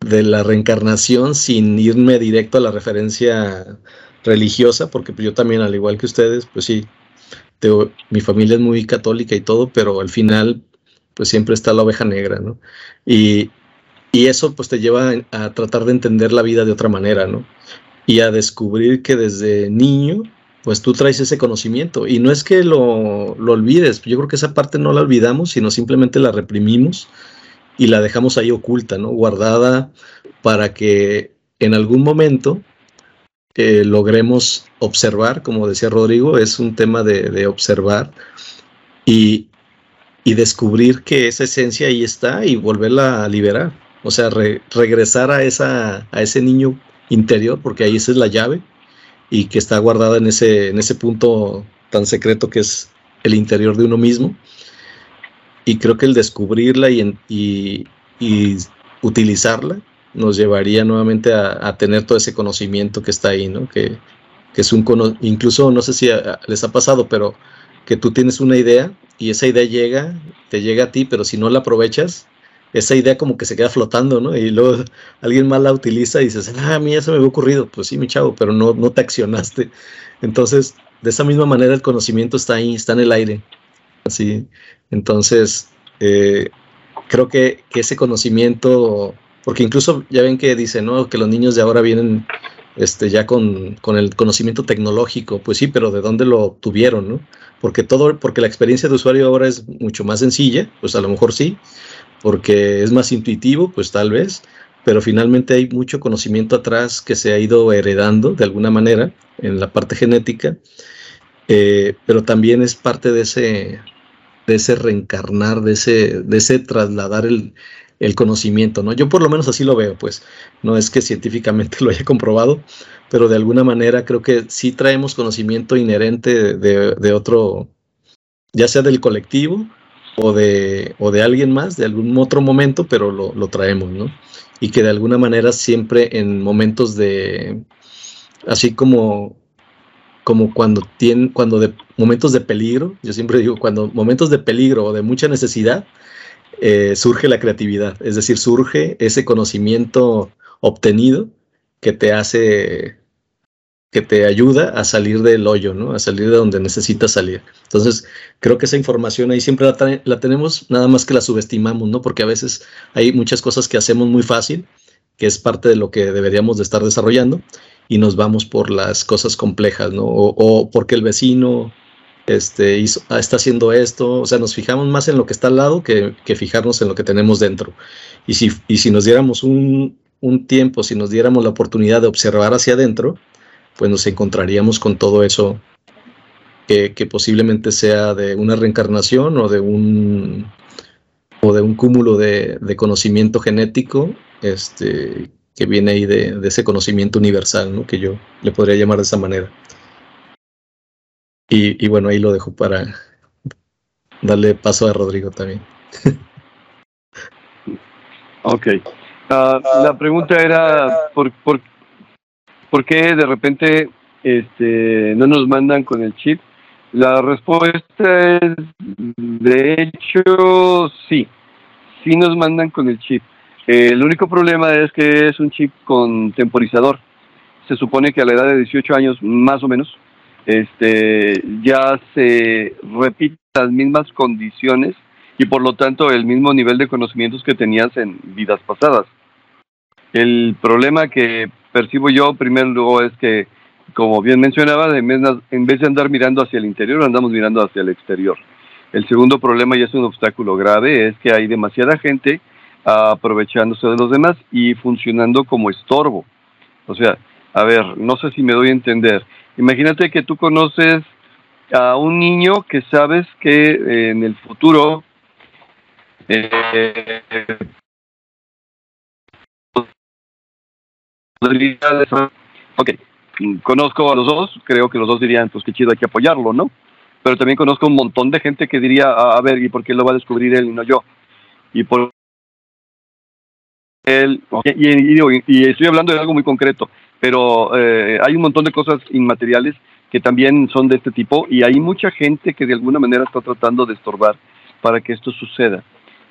de la reencarnación sin irme directo a la referencia religiosa, porque yo también, al igual que ustedes, pues sí, mi familia es muy católica y todo, pero al final, pues siempre está la oveja negra, ¿no? Y, y eso pues te lleva a, tratar de entender la vida de otra manera, ¿no? Y a descubrir que desde niño, pues tú traes ese conocimiento. Y no es que lo, lo olvides, yo creo que esa parte no la olvidamos, sino simplemente la reprimimos y la dejamos ahí oculta, ¿no? Guardada para que en algún momento eh, logremos observar, como decía Rodrigo, es un tema de, observar y, descubrir que esa esencia ahí está y volverla a liberar. O sea, regresar a, esa, a ese niño interior, porque ahí esa es la llave y que está guardada en ese, en ese punto tan secreto que es el interior de uno mismo y creo que el descubrirla y, y, utilizarla nos llevaría nuevamente a, tener todo ese conocimiento que está ahí, ¿no? Que, es un incluso no sé si les ha pasado, pero que tú tienes una idea y esa idea llega, te llega a ti, pero si no la aprovechas, esa idea como que se queda flotando, ¿no? Y luego alguien más la utiliza y dices, ah, a eso me había ocurrido, pues sí, mi chavo, pero no, no te accionaste. Entonces, de esa misma manera el conocimiento está ahí, está en el aire. Así, entonces, eh, creo que, ese conocimiento, porque incluso ya ven que dicen, ¿no? Que los niños de ahora vienen este, ya con, el conocimiento tecnológico, pues sí, pero ¿de dónde lo obtuvieron, no? Porque todo, porque la experiencia de usuario ahora es mucho más sencilla, pues a lo mejor sí, porque es más intuitivo, pues tal vez, pero finalmente hay mucho conocimiento atrás que se ha ido heredando de alguna manera en la parte genética, eh, pero también es parte de ese, de ese reencarnar, de ese, de ese trasladar el, conocimiento, ¿no? Yo por lo menos así lo veo, pues no es que científicamente lo haya comprobado, pero de alguna manera creo que sí traemos conocimiento inherente de, otro, ya sea del colectivo o de, o de alguien más, de algún otro momento, pero lo, lo traemos, ¿no? Y que de alguna manera siempre en momentos de, así como como cuando tienen, cuando de momentos de peligro, yo siempre digo, cuando momentos de peligro o de mucha necesidad, eh, surge la creatividad, es decir, surge ese conocimiento obtenido que te hace, que te ayuda a salir del hoyo, ¿no? A salir de donde necesitas salir. Entonces, creo que esa información ahí siempre la, tenemos, nada más que la subestimamos, ¿no? Porque a veces hay muchas cosas que hacemos muy fácil, que es parte de lo que deberíamos de estar desarrollando, y nos vamos por las cosas complejas, ¿no? O, porque el vecino este, está haciendo esto, o sea, nos fijamos más en lo que está al lado que, fijarnos en lo que tenemos dentro. Y si, y si nos diéramos un, tiempo, si nos diéramos la oportunidad de observar hacia adentro, pues nos encontraríamos con todo eso que, posiblemente sea de una reencarnación o de un o de un cúmulo de, conocimiento genético este, que viene ahí de, ese conocimiento universal, que yo le podría llamar de esa manera. Y, bueno, ahí lo dejo para darle paso a Rodrigo también. ok. Ah, la pregunta era, ¿por, por, por qué de repente este, no nos mandan con el chip? La respuesta es, de hecho, sí, sí nos mandan con el chip el único problema es que es un chip con temporizador. Se supone que a la edad de 18 años, más o menos, este, ya se repiten las mismas condiciones y por lo tanto el mismo nivel de conocimientos que tenías en vidas pasadas. El problema que percibo yo primero es que, como bien mencionaba, en vez de andar mirando hacia el interior, andamos mirando hacia el exterior. El segundo problema, y es un obstáculo grave, es que hay demasiada gente aprovechándose de los demás y funcionando como estorbo. O sea, a ver, no sé si me doy a entender. Imagínate que tú conoces a un niño que sabes que eh, en el futuro eh, ok, conozco a los dos, creo que los dos dirían, pues qué chido, hay que apoyarlo, ¿no? Pero también conozco un montón de gente que diría, a ver, ¿y por qué lo va a descubrir él y no yo? Y por él, y, estoy hablando de algo muy concreto, pero eh, hay un montón de cosas inmateriales que también son de este tipo y hay mucha gente que de alguna manera está tratando de estorbar para que esto suceda.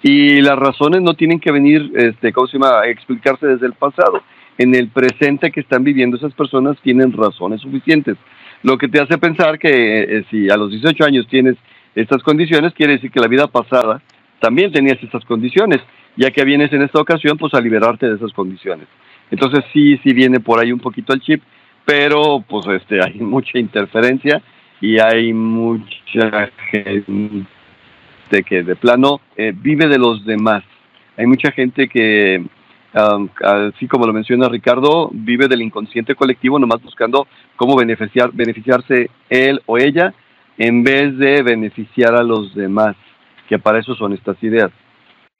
Y las razones no tienen que venir, este, ¿cómo se llama?, a explicarse desde el pasado. En el presente que están viviendo esas personas tienen razones suficientes. Lo que te hace pensar que eh, si a los 18 años tienes estas condiciones, quiere decir que la vida pasada también tenías estas condiciones, ya que vienes en esta ocasión pues a liberarte de esas condiciones. Entonces sí, sí viene por ahí un poquito el chip, pero pues este hay mucha interferencia y hay mucha gente que de plano eh, vive de los demás. Hay mucha gente que, así como lo menciona Ricardo, vive del inconsciente colectivo, nomás buscando cómo beneficiar, beneficiarse él o ella en vez de beneficiar a los demás, que para eso son estas ideas.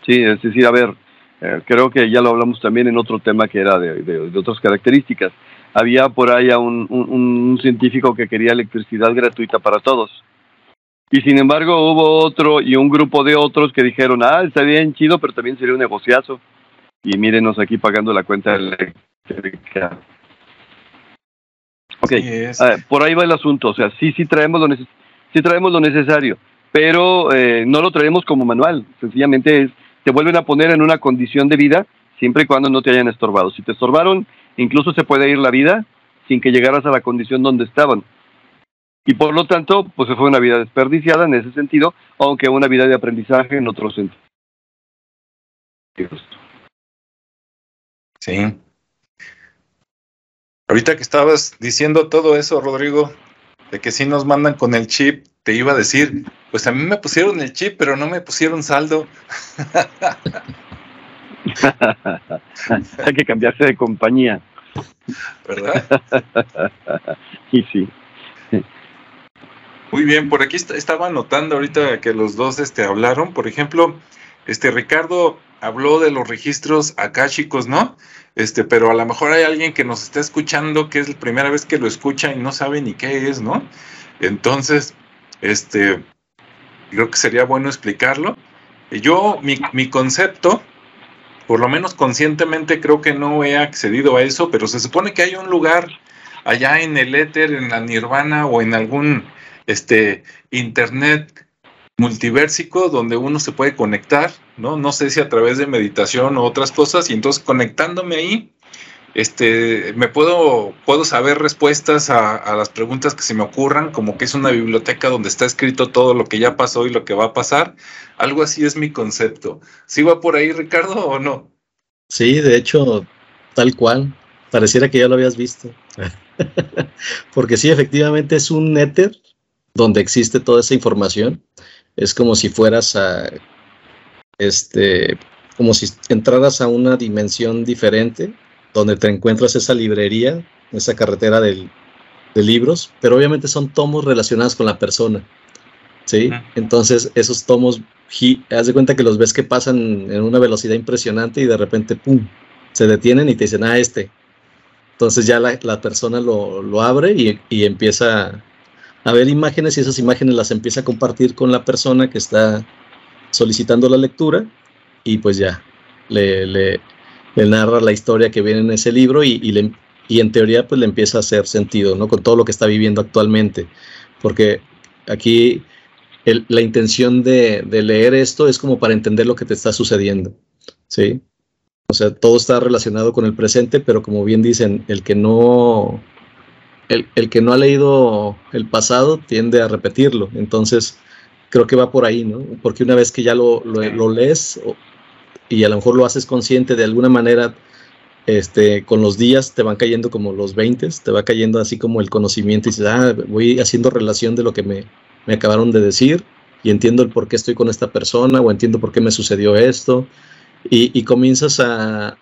Sí, es decir, a ver, eh, creo que ya lo hablamos también en otro tema que era de, otras características. Había por ahí un, un científico que quería electricidad gratuita para todos y sin embargo hubo otro y un grupo de otros que dijeron, ah, está bien chido, pero también sería un negociazo. Y mírenos aquí pagando la cuenta eléctrica. Ok, por ahí va el asunto. O sea, sí, sí traemos lo, sí traemos lo necesario, pero eh, no lo traemos como manual. Sencillamente es, te vuelven a poner en una condición de vida siempre y cuando no te hayan estorbado. Si te estorbaron, incluso se puede ir la vida sin que llegaras a la condición donde estaban y por lo tanto, pues fue una vida desperdiciada en ese sentido, aunque una vida de aprendizaje en otro sentido. Sí. Ahorita que estabas diciendo todo eso, Rodrigo, de que si nos mandan con el chip, te iba a decir, pues a mí me pusieron el chip, pero no me pusieron saldo. Hay que cambiarse de compañía. ¿Verdad? y sí. Muy bien, por aquí estaba notando ahorita que los dos este, hablaron. Por ejemplo, este Ricardo habló de los registros chicos, ¿no? Este, pero a lo mejor hay alguien que nos está escuchando que es la primera vez que lo escucha y no sabe ni qué es, ¿no? Entonces, este, creo que sería bueno explicarlo. Yo, mi, mi concepto, por lo menos conscientemente creo que no he accedido a eso, pero se supone que hay un lugar allá en el éter, en la nirvana o en algún este internet multiversico donde uno se puede conectar, ¿no? No sé si a través de meditación o otras cosas, y entonces conectándome ahí, este, me puedo, puedo saber respuestas a, las preguntas que se me ocurran, como que es una biblioteca donde está escrito todo lo que ya pasó y lo que va a pasar. Algo así es mi concepto. ¿Sí va por ahí, Ricardo, o no? Sí, de hecho, tal cual. Pareciera que ya lo habías visto. Porque sí, efectivamente es un éter donde existe toda esa información. Es como si fueras a, este, como si entraras a una dimensión diferente, donde te encuentras esa librería, esa carretera de libros, pero obviamente son tomos relacionados con la persona. ¿sí? Entonces, esos tomos, haz de cuenta que los ves que pasan en una velocidad impresionante y de repente, ¡pum!, se detienen y te dicen, ah, este. Entonces ya la, persona lo, abre y, y, empieza a ver imágenes y esas imágenes las empieza a compartir con la persona que está solicitando la lectura y pues ya le, le, narra la historia que viene en ese libro y, y, y, en teoría pues le empieza a hacer sentido, ¿no? Con todo lo que está viviendo actualmente. Porque aquí la intención de, de, leer esto es como para entender lo que te está sucediendo, ¿sí? O sea, todo está relacionado con el presente, pero como bien dicen, el que no, el, el que no ha leído el pasado tiende a repetirlo. Entonces, creo que va por ahí, ¿no? Porque una vez que ya lo, lo lees y a lo mejor lo haces consciente de alguna manera, este, con los días te van cayendo como los 20, te va cayendo así como el conocimiento y dices, ah, voy haciendo relación de lo que me, me acabaron de decir y entiendo el por qué estoy con esta persona o entiendo por qué me sucedió esto y, y comienzas a,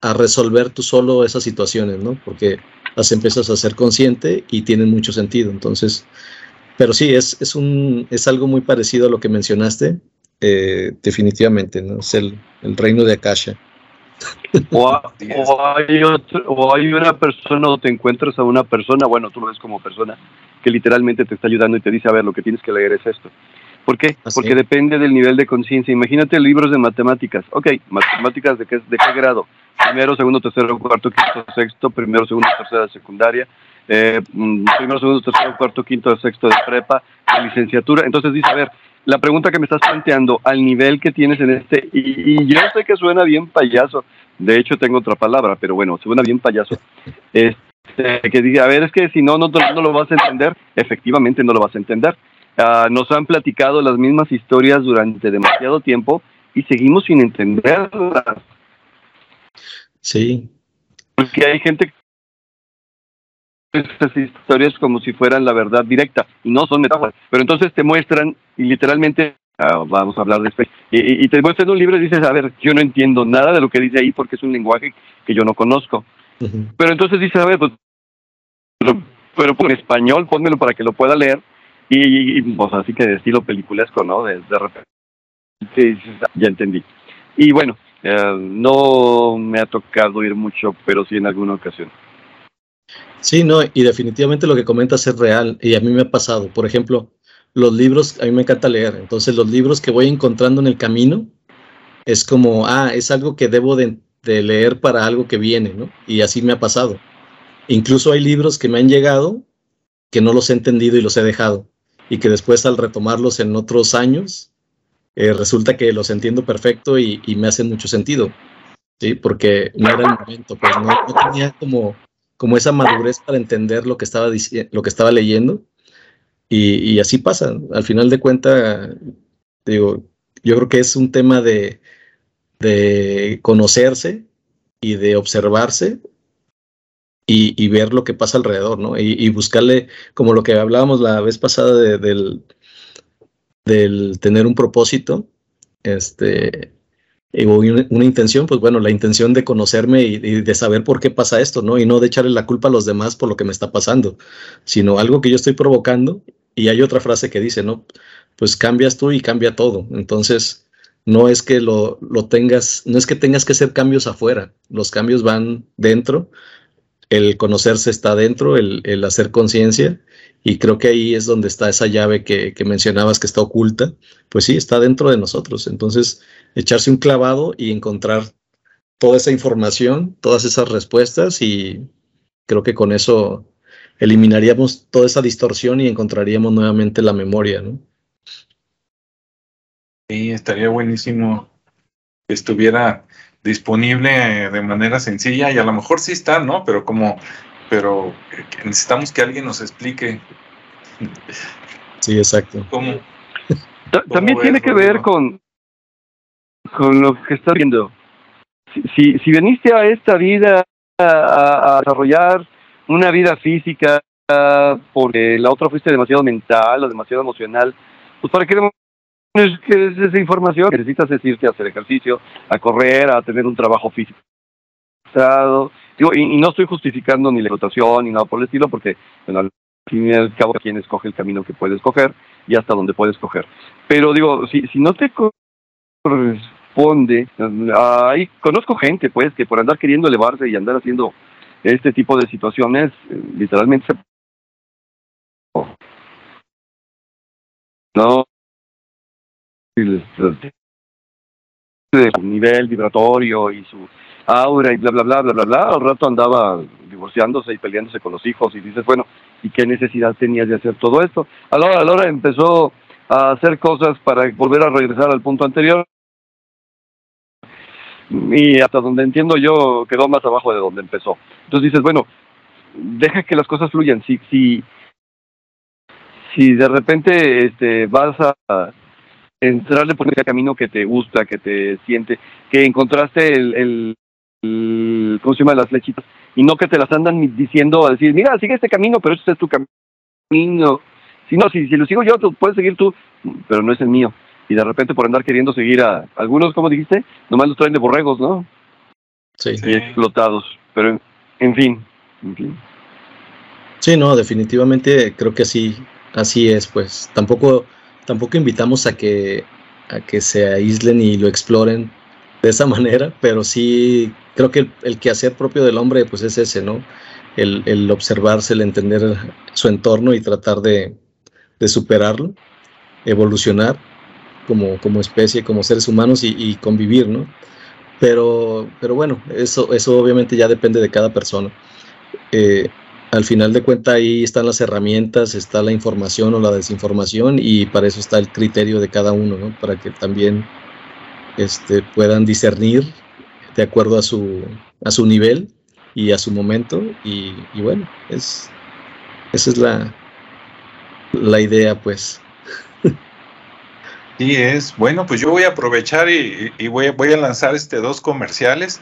a, resolver tú solo esas situaciones, ¿no? Porque las empiezas a ser consciente y tienen mucho sentido. Entonces, pero sí, es, es, un, es algo muy parecido a lo que mencionaste, eh, definitivamente, ¿no? Es el, el reino de Akasha. O, o, hay otro, o, hay una persona o te encuentras a una persona, bueno, tú lo ves como persona, que literalmente te está ayudando y te dice, a ver, lo que tienes que leer es esto. ¿Por qué? Así Porque depende del nivel de conciencia. Imagínate libros de matemáticas. Ok, matemáticas de qué, de qué grado? Primero, segundo, tercero, cuarto, quinto, sexto, primero, segundo, tercera, secundaria, eh, mm, primero, segundo, tercero, cuarto, quinto, sexto de prepa, de licenciatura. Entonces dice, a ver, la pregunta que me estás planteando al nivel que tienes en este, y, y, yo sé que suena bien payaso, de hecho tengo otra palabra, pero bueno, suena bien payaso, este, que diga, a ver, es que si no, no, no lo vas a entender, efectivamente no lo vas a entender. Uh, nos han platicado las mismas historias durante demasiado tiempo y seguimos sin entenderlas. Sí. Porque hay gente estas historias como si fueran la verdad directa y no son metáforas. Pero entonces te muestran y literalmente, uh, vamos a hablar después, y, y, te muestran un libro y dices, a ver, yo no entiendo nada de lo que dice ahí porque es un lenguaje que yo no conozco. Uh -huh. Pero entonces dices, a ver, pues, pero, pero en español, pónmelo para que lo pueda leer. Y, y pues así que de estilo peliculesco, ¿no? De, de repente dices, ya entendí. Y bueno, eh, no me ha tocado ir mucho, pero sí en alguna ocasión. Sí, no, y definitivamente lo que comentas es real y a mí me ha pasado. Por ejemplo, los libros, a mí me encanta leer, entonces los libros que voy encontrando en el camino es como, ah, es algo que debo de, leer para algo que viene, ¿no? Y así me ha pasado. Incluso hay libros que me han llegado que no los he entendido y los he dejado y que después al retomarlos en otros años eh, resulta que los entiendo perfecto y, me hacen mucho sentido, ¿sí? Porque no era el momento, pues no tenía como como esa madurez para entender lo que estaba, lo que estaba leyendo. Y, y así pasa. Al final de cuentas, digo, yo creo que es un tema de, de conocerse y de observarse y, y, ver lo que pasa alrededor, ¿no? Y, y, buscarle, como lo que hablábamos la vez pasada de, del, del tener un propósito, este, una, una, intención, pues bueno, la intención de conocerme y, y, de saber por qué pasa esto, ¿no? Y no de echarle la culpa a los demás por lo que me está pasando, sino algo que yo estoy provocando. Y hay otra frase que dice, ¿no? Pues cambias tú y cambia todo. Entonces, no es que lo, lo tengas, no es que tengas que hacer cambios afuera, los cambios van dentro, el conocerse está dentro, el, el hacer conciencia, y creo que ahí es donde está esa llave que, que, mencionabas que está oculta, pues sí, está dentro de nosotros. Entonces, echarse un clavado y encontrar toda esa información, todas esas respuestas y creo que con eso eliminaríamos toda esa distorsión y encontraríamos nuevamente la memoria, ¿no? Sí, estaría buenísimo que estuviera disponible de manera sencilla y a lo mejor sí está, ¿no? Pero como, pero necesitamos que alguien nos explique. Sí, exacto. ¿Cómo, cómo También tiene que ver con, con lo que estás viendo. Si, si, si veniste a esta vida a, a, desarrollar una vida física porque la otra fuiste demasiado mental o demasiado emocional, pues para qué es que es esa información necesitas es irte a hacer ejercicio, a correr, a tener un trabajo físico. Digo, y, y no estoy justificando ni la explotación ni nada por el estilo, porque bueno, al fin y al cabo quien escoge el camino que puede escoger y hasta donde puede escoger. Pero digo, si, si no te corresponde, ahí conozco gente pues que por andar queriendo elevarse y andar haciendo este tipo de situaciones, literalmente se no de su nivel vibratorio y su aura y bla bla bla bla bla bla al rato andaba divorciándose y peleándose con los hijos y dices bueno y qué necesidad tenías de hacer todo esto a la hora a la hora empezó a hacer cosas para volver a regresar al punto anterior y hasta donde entiendo yo quedó más abajo de donde empezó. Entonces dices, bueno, deja que las cosas fluyan. Si, si, si de repente este, vas a entrarle por ese camino que te gusta, que te siente, que encontraste el, el, el ¿cómo se llama? Las flechitas, y no que te las andan diciendo a decir, mira, sigue este camino, pero este es tu camino. Si no, si, si lo sigo yo, tú puedes seguir tú, pero no es el mío. Y de repente por andar queriendo seguir a algunos, como dijiste, nomás los traen de borregos, ¿no? Sí. Y explotados. Pero, en, en fin, en fin. Sí, no, definitivamente creo que así, así es, pues. Tampoco, tampoco invitamos a que, a que se aíslen y lo exploren de esa manera, pero sí creo que el, el quehacer propio del hombre, pues es ese, ¿no? El, el observarse, el entender su entorno y tratar de, de superarlo, evolucionar como, como especie, como seres humanos y, y, convivir, ¿no? Pero, pero bueno, eso, eso obviamente ya depende de cada persona. Eh, al final de cuentas ahí están las herramientas, está la información o la desinformación y para eso está el criterio de cada uno, ¿no? Para que también este, puedan discernir de acuerdo a su, a su nivel y a su momento y, bueno, es, esa es la, la idea pues. Sí es. Bueno, pues yo voy a aprovechar y, voy, voy, a, lanzar este dos comerciales.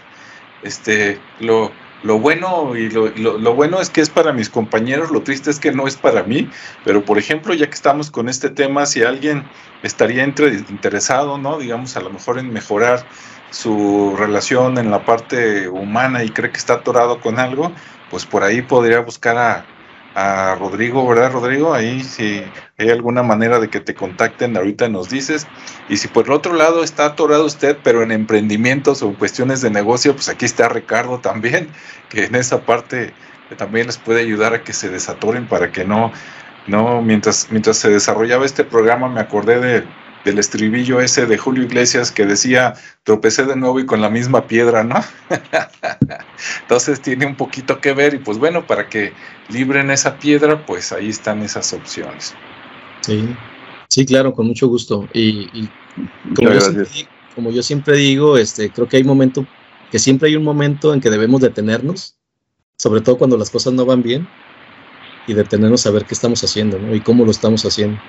Este, lo, lo bueno y lo, lo, lo, bueno es que es para mis compañeros, lo triste es que no es para mí, pero por ejemplo, ya que estamos con este tema, si alguien estaría entre, interesado, ¿no? Digamos, a lo mejor en mejorar su relación en la parte humana y cree que está atorado con algo, pues por ahí podría buscar a, a Rodrigo, ¿verdad, Rodrigo? Ahí si hay alguna manera de que te contacten, ahorita nos dices. Y si por el otro lado está atorado usted, pero en emprendimientos o cuestiones de negocio, pues aquí está Ricardo también, que en esa parte también les puede ayudar a que se desatoren para que no, no, mientras, mientras se desarrollaba este programa me acordé de, del estribillo ese de Julio Iglesias que decía, tropecé de nuevo y con la misma piedra, ¿no? Entonces tiene un poquito que ver y pues bueno, para que libren esa piedra, pues ahí están esas opciones. Sí, sí, claro, con mucho gusto. Y, y como, yo siempre, como, yo siempre, digo, este, creo que hay momento, que siempre hay un momento en que debemos detenernos, sobre todo cuando las cosas no van bien, y detenernos a ver qué estamos haciendo, ¿no? Y cómo lo estamos haciendo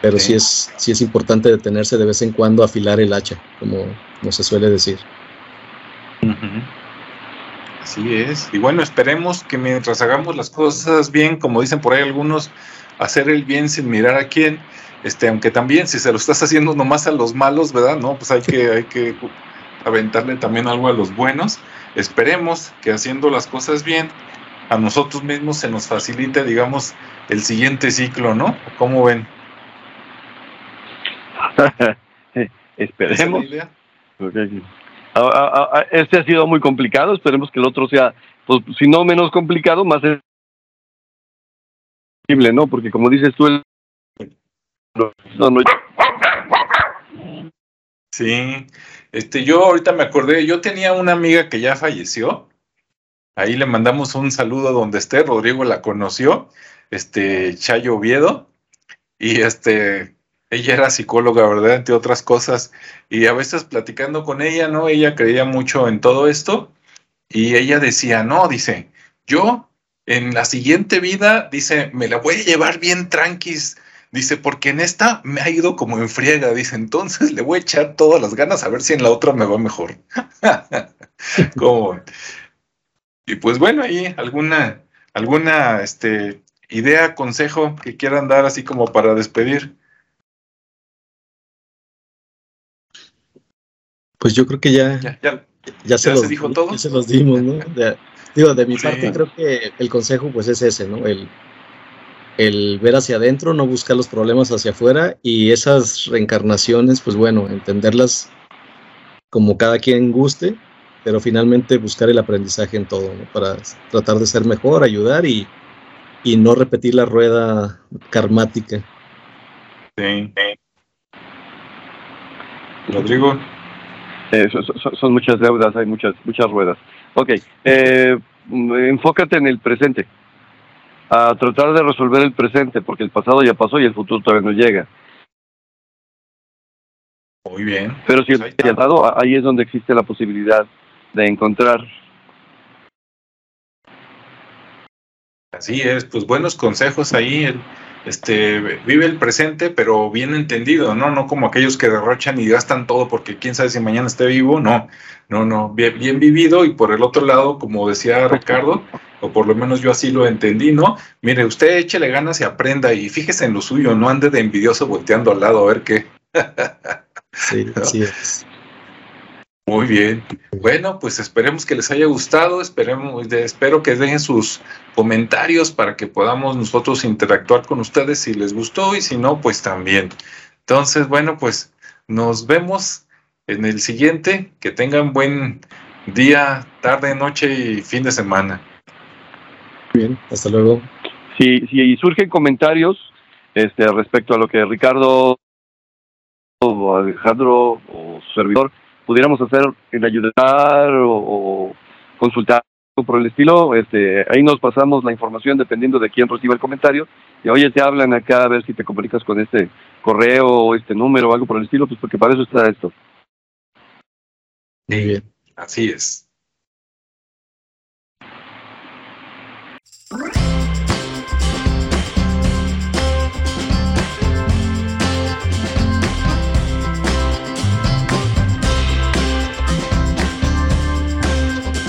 pero sí. sí, es, sí es importante detenerse de vez en cuando a afilar el hacha, como, como se suele decir. Uh -huh. Así es. Y bueno, esperemos que mientras hagamos las cosas bien, como dicen por ahí algunos, hacer el bien sin mirar a quién, este, aunque también si se lo estás haciendo nomás a los malos, ¿verdad? No, pues hay que, hay que aventarle también algo a los buenos. Esperemos que haciendo las cosas bien, a nosotros mismos se nos facilite, digamos, el siguiente ciclo, ¿no? ¿Cómo ven? Esperemos. Este ha sido muy complicado, esperemos que el otro sea, pues, si no menos complicado, más posible, ¿no? Porque como dices tú, el... no, no... Sí, este, yo ahorita me acordé, yo tenía una amiga que ya falleció, ahí le mandamos un saludo donde esté, Rodrigo la conoció, este, Chayo Oviedo, y este, ella era psicóloga, ¿verdad? Entre otras cosas. Y a veces platicando con ella, ¿no? Ella creía mucho en todo esto. Y ella decía, no, dice, yo en la siguiente vida, dice, me la voy a llevar bien tranquis. Dice, porque en esta me ha ido como en friega. Dice, entonces le voy a echar todas las ganas a ver si en la otra me va mejor. como... Y pues bueno, ahí alguna, alguna este, idea, consejo que quieran dar así como para despedir. Pues yo creo que ya, ya, ya, ya, se, los, se, dijo todo. Ya se los dimos, ¿no? De, digo, de mi sí. parte creo que el consejo pues es ese, ¿no? El, el ver hacia adentro, no buscar los problemas hacia afuera y esas reencarnaciones, pues bueno, entenderlas como cada quien guste, pero finalmente buscar el aprendizaje en todo, ¿no? Para tratar de ser mejor, ayudar y, y no repetir la rueda karmática. Sí. Rodrigo. Eh, son, muchas deudas, hay muchas, muchas ruedas. Ok, eh, enfócate en el presente, a tratar de resolver el presente, porque el pasado ya pasó y el futuro todavía no llega. Muy bien. Pero si Pues el ahí dado, ahí es donde existe la posibilidad de encontrar. Así es, pues buenos consejos ahí. el- este, vive el presente, pero bien entendido, ¿no? No como aquellos que derrochan y gastan todo porque quién sabe si mañana esté vivo. No, no, no. Bien, bien vivido y por el otro lado, como decía Ricardo, o por lo menos yo así lo entendí, ¿no? Mire, usted échele ganas y aprenda y fíjese en lo suyo, no ande de envidioso volteando al lado a ver qué. Sí, así es. Muy bien. Bueno, pues esperemos que les haya gustado, esperemos, espero que dejen sus comentarios para que podamos nosotros interactuar con ustedes si les gustó y si no, pues también. Entonces, bueno, pues nos vemos en el siguiente. Que tengan buen día, tarde, noche y fin de semana. Bien, hasta luego. Si, si surgen comentarios este, respecto a lo que Ricardo o Alejandro o su servidor pudiéramos hacer en ayudar o, o, consultar por el estilo, este, ahí nos pasamos la información dependiendo de quién reciba el comentario. Y oye, te hablan acá a ver si te comunicas con este correo o este número o algo por el estilo, pues porque para eso está esto. Muy bien, así es.